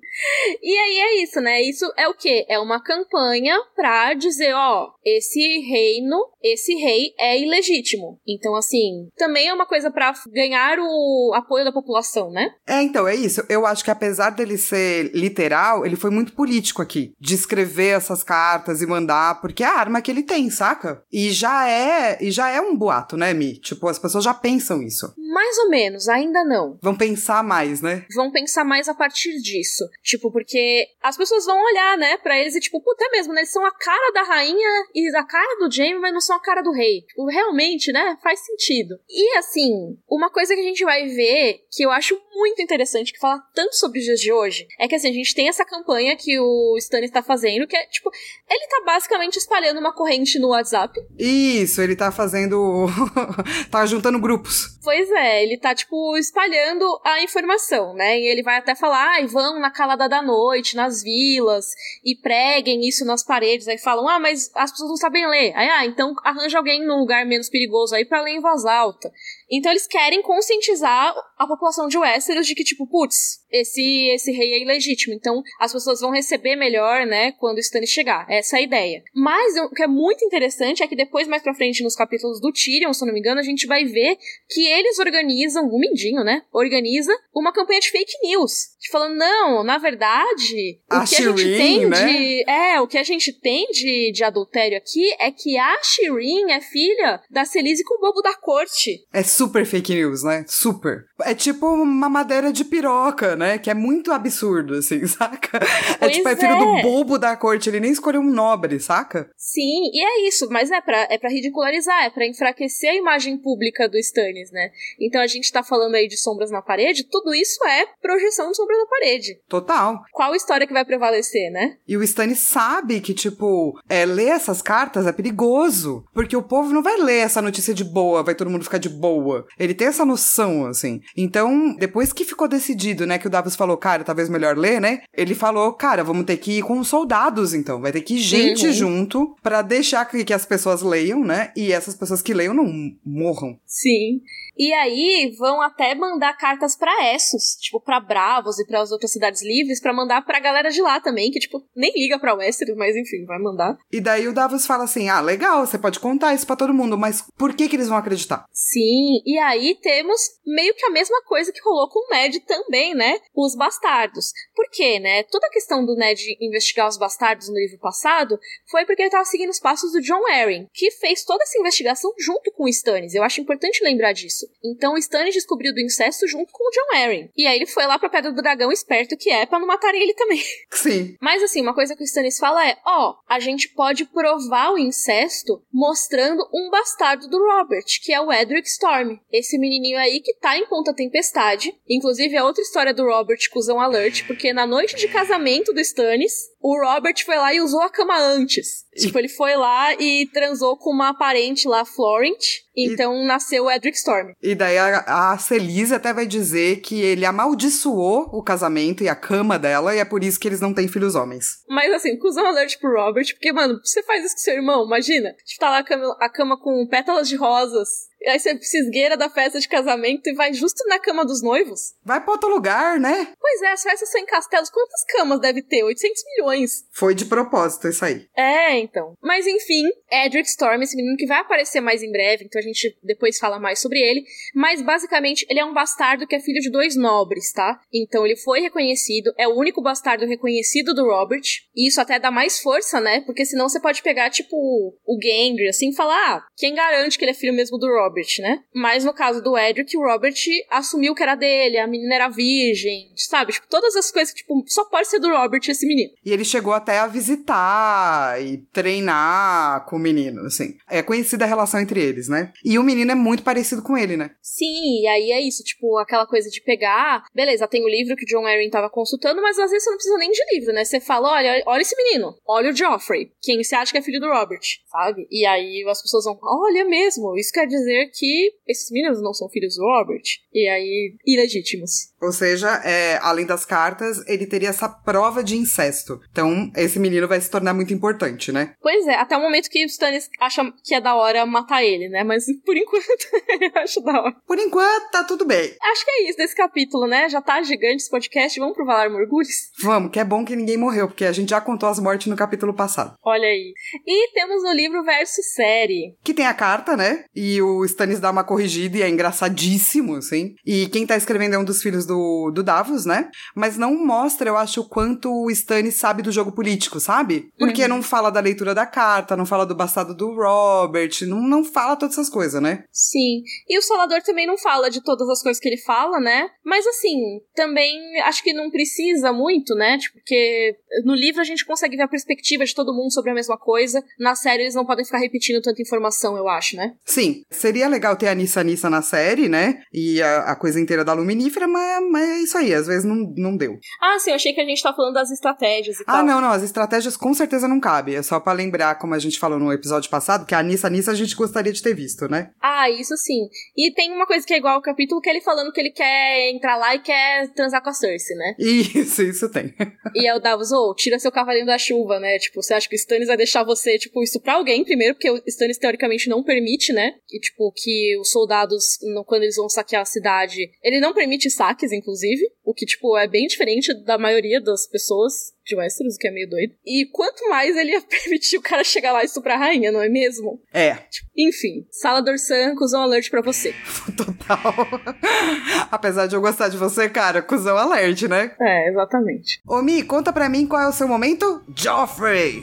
E aí é isso, né? Isso é o quê? É uma campanha pra dizer, ó, esse reino, esse rei é ilegítimo. Então, assim, também é uma coisa para ganhar o apoio da população, né? É, então, é isso. Eu acho que apesar dele ser literal, ele foi muito político aqui. De escrever essas cartas e mandar, porque é a arma que ele tem, saca? E já é, e já é um boato, né, Mi? Tipo, as pessoas já pensam isso. Mais ou menos, ainda não. Vão pensar mais, né? Vão pensar mais a partir disso. Tipo, porque as pessoas vão olhar, né, para eles e tipo, puta é mesmo, né? Eles são a cara da rainha e a cara do Jaime, mas não são a cara do rei. Tipo, realmente, né? Faz sentido. E assim, uma coisa que a gente vai ver que eu acho muito interessante, que fala tanto sobre os dias de hoje, é que assim, a gente tem essa campanha que o Stannis tá fazendo, que é tipo, ele tá basicamente espalhando uma corrente no WhatsApp. Isso, ele tá fazendo. tá juntando grupos. Pois é, ele tá, tipo, espalhando a informação, né? E ele vai até falar, ai, vão na calada da noite, nas vilas, e preguem isso nas paredes. Aí falam, ah, mas as pessoas não sabem ler. Aí, ah, então arranja alguém num lugar menos perigoso aí para ler em voz alta. Então eles querem conscientizar a população de Westeros de que, tipo, putz, esse, esse rei é ilegítimo. Então as pessoas vão receber melhor, né, quando o Stannis chegar. Essa é a ideia. Mas o que é muito interessante é que depois, mais pra frente, nos capítulos do Tyrion, se eu não me engano, a gente vai ver que eles organizam, o Mindinho, né, organiza uma campanha de fake news. Falando, não, na verdade, a o que a gente tem né? de. É, o que a gente tem de, de adultério aqui é que a Shireen é filha da Celise com o bobo da corte. É super fake news, né? Super. É tipo uma madeira de piroca, né? Que é muito absurdo, assim, saca? É pois é tipo, é filho é. do bobo da corte, ele nem escolheu um nobre, saca? Sim, e é isso, mas é pra, é pra ridicularizar, é pra enfraquecer a imagem pública do Stannis, né? Então a gente tá falando aí de sombras na parede, tudo isso é projeção de sombras na parede. Total. Qual história que vai prevalecer, né? E o Stannis sabe que, tipo, é, ler essas cartas é perigoso, porque o povo não vai ler essa notícia de boa, vai todo mundo ficar de boa. Ele tem essa noção, assim. Então, depois que ficou decidido, né, que o Davos falou, cara, talvez melhor ler, né? Ele falou, cara, vamos ter que ir com soldados, então. Vai ter que ir gente uhum. junto para deixar que, que as pessoas leiam, né? E essas pessoas que leiam não morram. Sim. E aí vão até mandar cartas para Essos, tipo, para Bravos e para as outras cidades livres, para mandar pra galera de lá também, que, tipo, nem liga pra Westeros, mas enfim, vai mandar. E daí o Davos fala assim: ah, legal, você pode contar isso para todo mundo, mas por que que eles vão acreditar? Sim, e aí temos meio que a mesma coisa que rolou com o Ned também, né? Os bastardos. Por quê, né? Toda a questão do Ned investigar os bastardos no livro passado foi porque ele tava seguindo os passos do John Arryn, que fez toda essa investigação junto com o Stannis. Eu acho importante lembrar disso. Então o Stannis descobriu do incesto junto com o John Arryn. E aí ele foi lá pra Pedra do Dragão esperto que é para não matarem ele também. Sim. Mas assim, uma coisa que o Stannis fala é: ó, oh, a gente pode provar o incesto mostrando um bastardo do Robert, que é o Edric Storm. Esse menininho aí que tá em Ponta Tempestade. Inclusive é outra história do Robert Cusão Alert, porque na noite de casamento do Stannis, o Robert foi lá e usou a cama antes. Tipo, ele foi lá e transou com uma parente lá, Florent. Então e... nasceu o Edric Storm. E daí a, a Celise até vai dizer que ele amaldiçoou o casamento e a cama dela, e é por isso que eles não têm filhos homens. Mas assim, cuzão alert pro Robert, porque, mano, você faz isso com seu irmão, imagina. Tipo, tá lá a cama, a cama com pétalas de rosas aí você se esgueira da festa de casamento e vai justo na cama dos noivos? Vai pra outro lugar, né? Pois é, as festas são em castelos. Quantas camas deve ter? 800 milhões. Foi de propósito isso aí. É, então. Mas enfim, Edric Storm, esse menino que vai aparecer mais em breve, então a gente depois fala mais sobre ele. Mas basicamente, ele é um bastardo que é filho de dois nobres, tá? Então ele foi reconhecido, é o único bastardo reconhecido do Robert. E isso até dá mais força, né? Porque senão você pode pegar, tipo, o Gendry, assim, e falar, ah, quem garante que ele é filho mesmo do Robert? Robert, né? Mas no caso do Edric, o Robert assumiu que era dele, a menina era virgem, sabe? Tipo, todas as coisas que, tipo, só pode ser do Robert esse menino. E ele chegou até a visitar e treinar com o menino, assim. É conhecida a relação entre eles, né? E o menino é muito parecido com ele, né? Sim, e aí é isso, tipo, aquela coisa de pegar, beleza, tem o livro que o John Arryn tava consultando, mas às vezes você não precisa nem de livro, né? Você fala, olha, olha esse menino, olha o Joffrey, quem você acha que é filho do Robert, sabe? E aí as pessoas vão, olha mesmo, isso quer dizer que esses meninos não são filhos do Robert. E aí, ilegítimos. Ou seja, é, além das cartas, ele teria essa prova de incesto. Então, esse menino vai se tornar muito importante, né? Pois é, até o momento que o Stannis acha que é da hora matar ele, né? Mas por enquanto eu acho da hora. Por enquanto, tá tudo bem. Acho que é isso desse capítulo, né? Já tá gigante esse podcast. Vamos pro Valar Morgulhos? Vamos, que é bom que ninguém morreu, porque a gente já contou as mortes no capítulo passado. Olha aí. E temos o livro versus série. Que tem a carta, né? E o Stannis dá uma corrigida e é engraçadíssimo, assim. E quem tá escrevendo é um dos filhos do, do Davos, né? Mas não mostra, eu acho, o quanto o Stannis sabe do jogo político, sabe? Porque uhum. não fala da leitura da carta, não fala do bastardo do Robert, não, não fala todas essas coisas, né? Sim. E o Salador também não fala de todas as coisas que ele fala, né? Mas assim, também acho que não precisa muito, né? Tipo, porque no livro a gente consegue ver a perspectiva de todo mundo sobre a mesma coisa. Na série eles não podem ficar repetindo tanta informação, eu acho, né? Sim. Seria legal ter a Nissa Nissa na série, né? E a, a coisa inteira da Luminífera, mas, mas é isso aí, às vezes não, não deu. Ah, sim, eu achei que a gente tá falando das estratégias e ah, tal. Ah, não, não, as estratégias com certeza não cabem. É só para lembrar, como a gente falou no episódio passado, que a Nissa Nissa a gente gostaria de ter visto, né? Ah, isso sim. E tem uma coisa que é igual ao capítulo, que é ele falando que ele quer entrar lá e quer transar com a Cersei, né? Isso, isso tem. e é o Davos, ô, oh, tira seu cavalinho da chuva, né? Tipo, você acha que o Stannis vai deixar você, tipo, estuprar alguém primeiro, porque o Stannis teoricamente não permite, né? E, tipo, que os soldados, quando eles vão saquear a cidade, ele não permite saques, inclusive, o que, tipo, é bem diferente da maioria das pessoas de Westeros, o que é meio doido. E quanto mais ele ia permitir o cara chegar lá e estuprar a rainha, não é mesmo? É. Tipo, enfim, Salador San, cuzão alert pra você. Total. Apesar de eu gostar de você, cara, cuzão alert, né? É, exatamente. Ô, Mi, conta pra mim qual é o seu momento? Joffrey!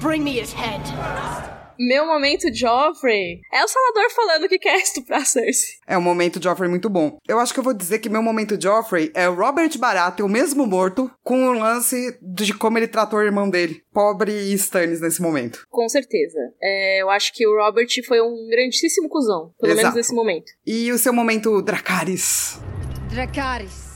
Bring me his head. Meu momento Joffrey é o Salador falando que quer estuprar Cersei. É um momento Joffrey muito bom. Eu acho que eu vou dizer que meu momento Joffrey é o Robert Baratheon, mesmo morto, com o lance de como ele tratou o irmão dele. Pobre Stannis nesse momento. Com certeza. É, eu acho que o Robert foi um grandíssimo cuzão. Pelo Exato. menos nesse momento. E o seu momento Dracarys? Dracarys.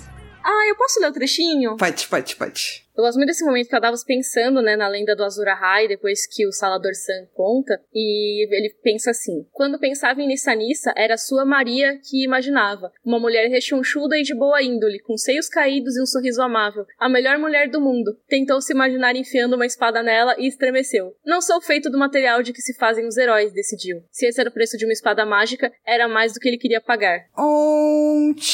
Ah, eu posso ler o trechinho? Pode, pode, pode. Eu gosto muito desse momento que eu Davos pensando, né, na lenda do Azura Ahai, depois que o Salador San conta, e ele pensa assim: quando pensava em Nissa Nissa, era sua Maria que imaginava. Uma mulher rechonchuda e de boa índole, com seios caídos e um sorriso amável. A melhor mulher do mundo. Tentou se imaginar enfiando uma espada nela e estremeceu. Não sou feito do material de que se fazem os heróis, decidiu. Se esse era o preço de uma espada mágica, era mais do que ele queria pagar. Onde?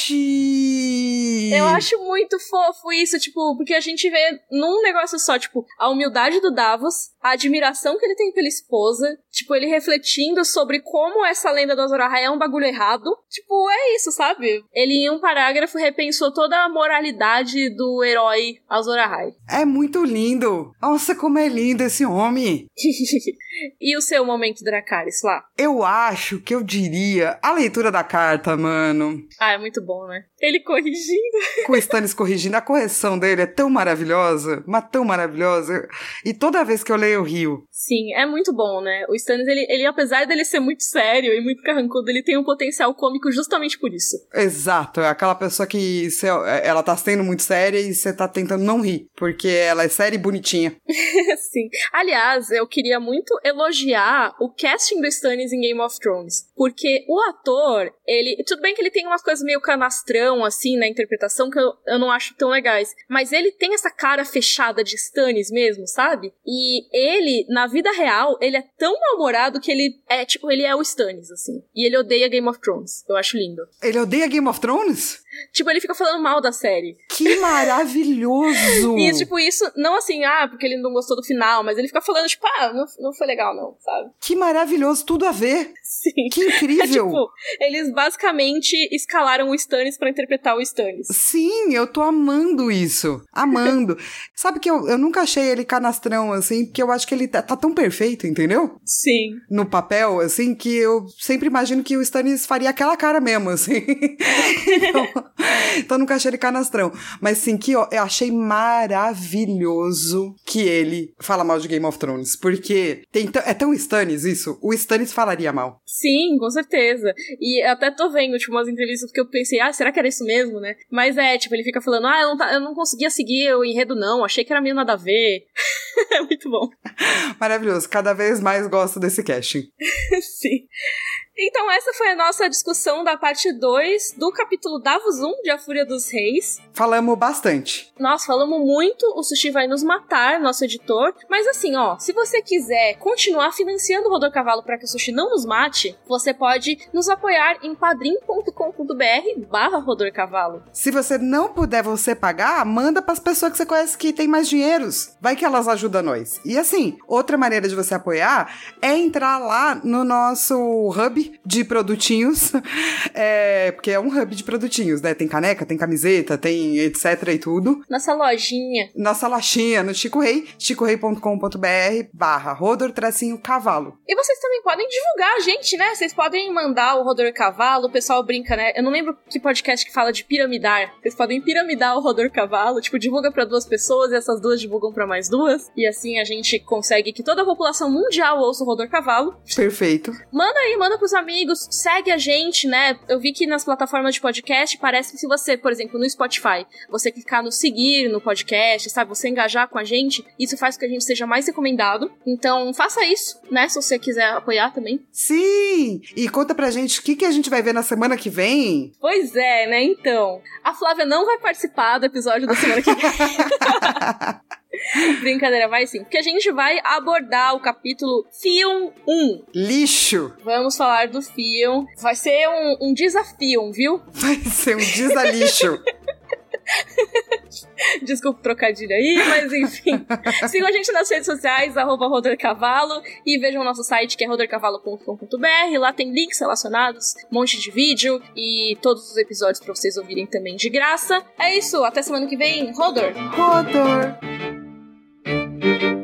Eu acho muito fofo isso, tipo, porque a gente vê num negócio só, tipo, a humildade do Davos, a admiração que ele tem pela esposa, tipo, ele refletindo sobre como essa lenda do Azor Ahai é um bagulho errado. Tipo, é isso, sabe? Ele em um parágrafo repensou toda a moralidade do herói Azor Ahai. É muito lindo. Nossa, como é lindo esse homem. e o seu momento Dracarys lá? Eu acho que eu diria a leitura da carta, mano. Ah, é muito bom, né? Ele corrigindo. Com o Stannis corrigindo, a correção dele é tão maravilhosa, mas tão maravilhosa. E toda vez que eu leio, eu rio. Sim, é muito bom, né? O Stannis, ele, ele apesar dele ser muito sério e muito carrancudo, ele tem um potencial cômico justamente por isso. Exato, é aquela pessoa que cê, ela tá sendo muito séria e você tá tentando não rir, porque ela é séria e bonitinha. Sim. Aliás, eu queria muito elogiar o casting do Stannis em Game of Thrones, porque o ator, ele, tudo bem que ele tem umas coisas meio canastrão assim na interpretação que eu, eu não acho tão legais, mas ele tem essa cara fechada de Stannis mesmo, sabe? E ele, na vida real, ele é tão mal-humorado que ele é, tipo, ele é o Stannis, assim. E ele odeia Game of Thrones. Eu acho lindo. Ele odeia Game of Thrones? Tipo, ele fica falando mal da série. Que maravilhoso! e, tipo, isso, não assim, ah, porque ele não gostou do final, mas ele fica falando, tipo, ah, não, não foi legal, não, sabe? Que maravilhoso, tudo a ver. Sim. Que incrível. É, tipo, eles basicamente escalaram o Stannis para interpretar o Stannis. Sim, eu tô amando isso. Amando. Sabe que eu, eu nunca achei ele canastrão, assim, porque eu acho que ele tá, tá tão perfeito, entendeu? Sim. No papel, assim, que eu sempre imagino que o Stannis faria aquela cara mesmo, assim. então, então nunca achei ele canastrão. Mas sim, que ó, eu achei maravilhoso que ele fala mal de Game of Thrones. Porque tem é tão Stannis isso. O Stannis falaria mal. Sim, com certeza. E até tô vendo, tipo, umas entrevistas que eu pensei, ah, será que era isso mesmo, né? Mas é, tipo, ele fica falando, ah, eu não, tá, eu não conseguia seguir o enredo, não. Achei que era meio nada a ver. é muito bom. Maravilhoso. Cada vez mais gosto desse casting. Sim. Então essa foi a nossa discussão da parte 2 do capítulo Davos 1 de A Fúria dos Reis. Falamos bastante. Nós falamos muito, o Sushi vai nos matar, nosso editor. Mas assim, ó, se você quiser continuar financiando o Rodor Cavalo para que o Sushi não nos mate, você pode nos apoiar em padrim.com.br barra Rodor Cavalo. Se você não puder você pagar, manda para as pessoas que você conhece que tem mais dinheiros. Vai que elas ajudam nós. E assim, outra maneira de você apoiar é entrar lá no nosso hub de produtinhos. É, porque é um hub de produtinhos, né? Tem caneca, tem camiseta, tem etc e tudo. Nossa lojinha. Nossa lojinha no Chico Rei, chicorei.com.br barra rodor tracinho cavalo. E vocês também podem divulgar a gente, né? Vocês podem mandar o Rodor Cavalo, o pessoal brinca, né? Eu não lembro que podcast que fala de piramidar. Vocês podem piramidar o Rodor Cavalo, tipo, divulga para duas pessoas e essas duas divulgam para mais duas. E assim a gente consegue que toda a população mundial ouça o Rodor Cavalo. Perfeito. Manda aí, manda pros amigos, segue a gente, né? Eu vi que nas plataformas de podcast parece que se você, por exemplo, no Spotify, você clicar no seguir no podcast, sabe? Você engajar com a gente, isso faz com que a gente seja mais recomendado. Então, faça isso, né? Se você quiser apoiar também. Sim! E conta pra gente o que, que a gente vai ver na semana que vem. Pois é, né? Então, a Flávia não vai participar do episódio da semana que vem. Brincadeira, vai sim. Porque a gente vai abordar o capítulo Fion 1. Lixo! Vamos falar do Fion. Vai ser um, um desafio, viu? Vai ser um desalixo. Desculpa o trocadilho aí, mas enfim. Sigam a gente nas redes sociais, arroba Rodorcavalo, e vejam o nosso site que é rodorcavalo.com.br. Lá tem links relacionados, um monte de vídeo e todos os episódios para vocês ouvirem também de graça. É isso, até semana que vem. Rodor! Rodor! Thank you.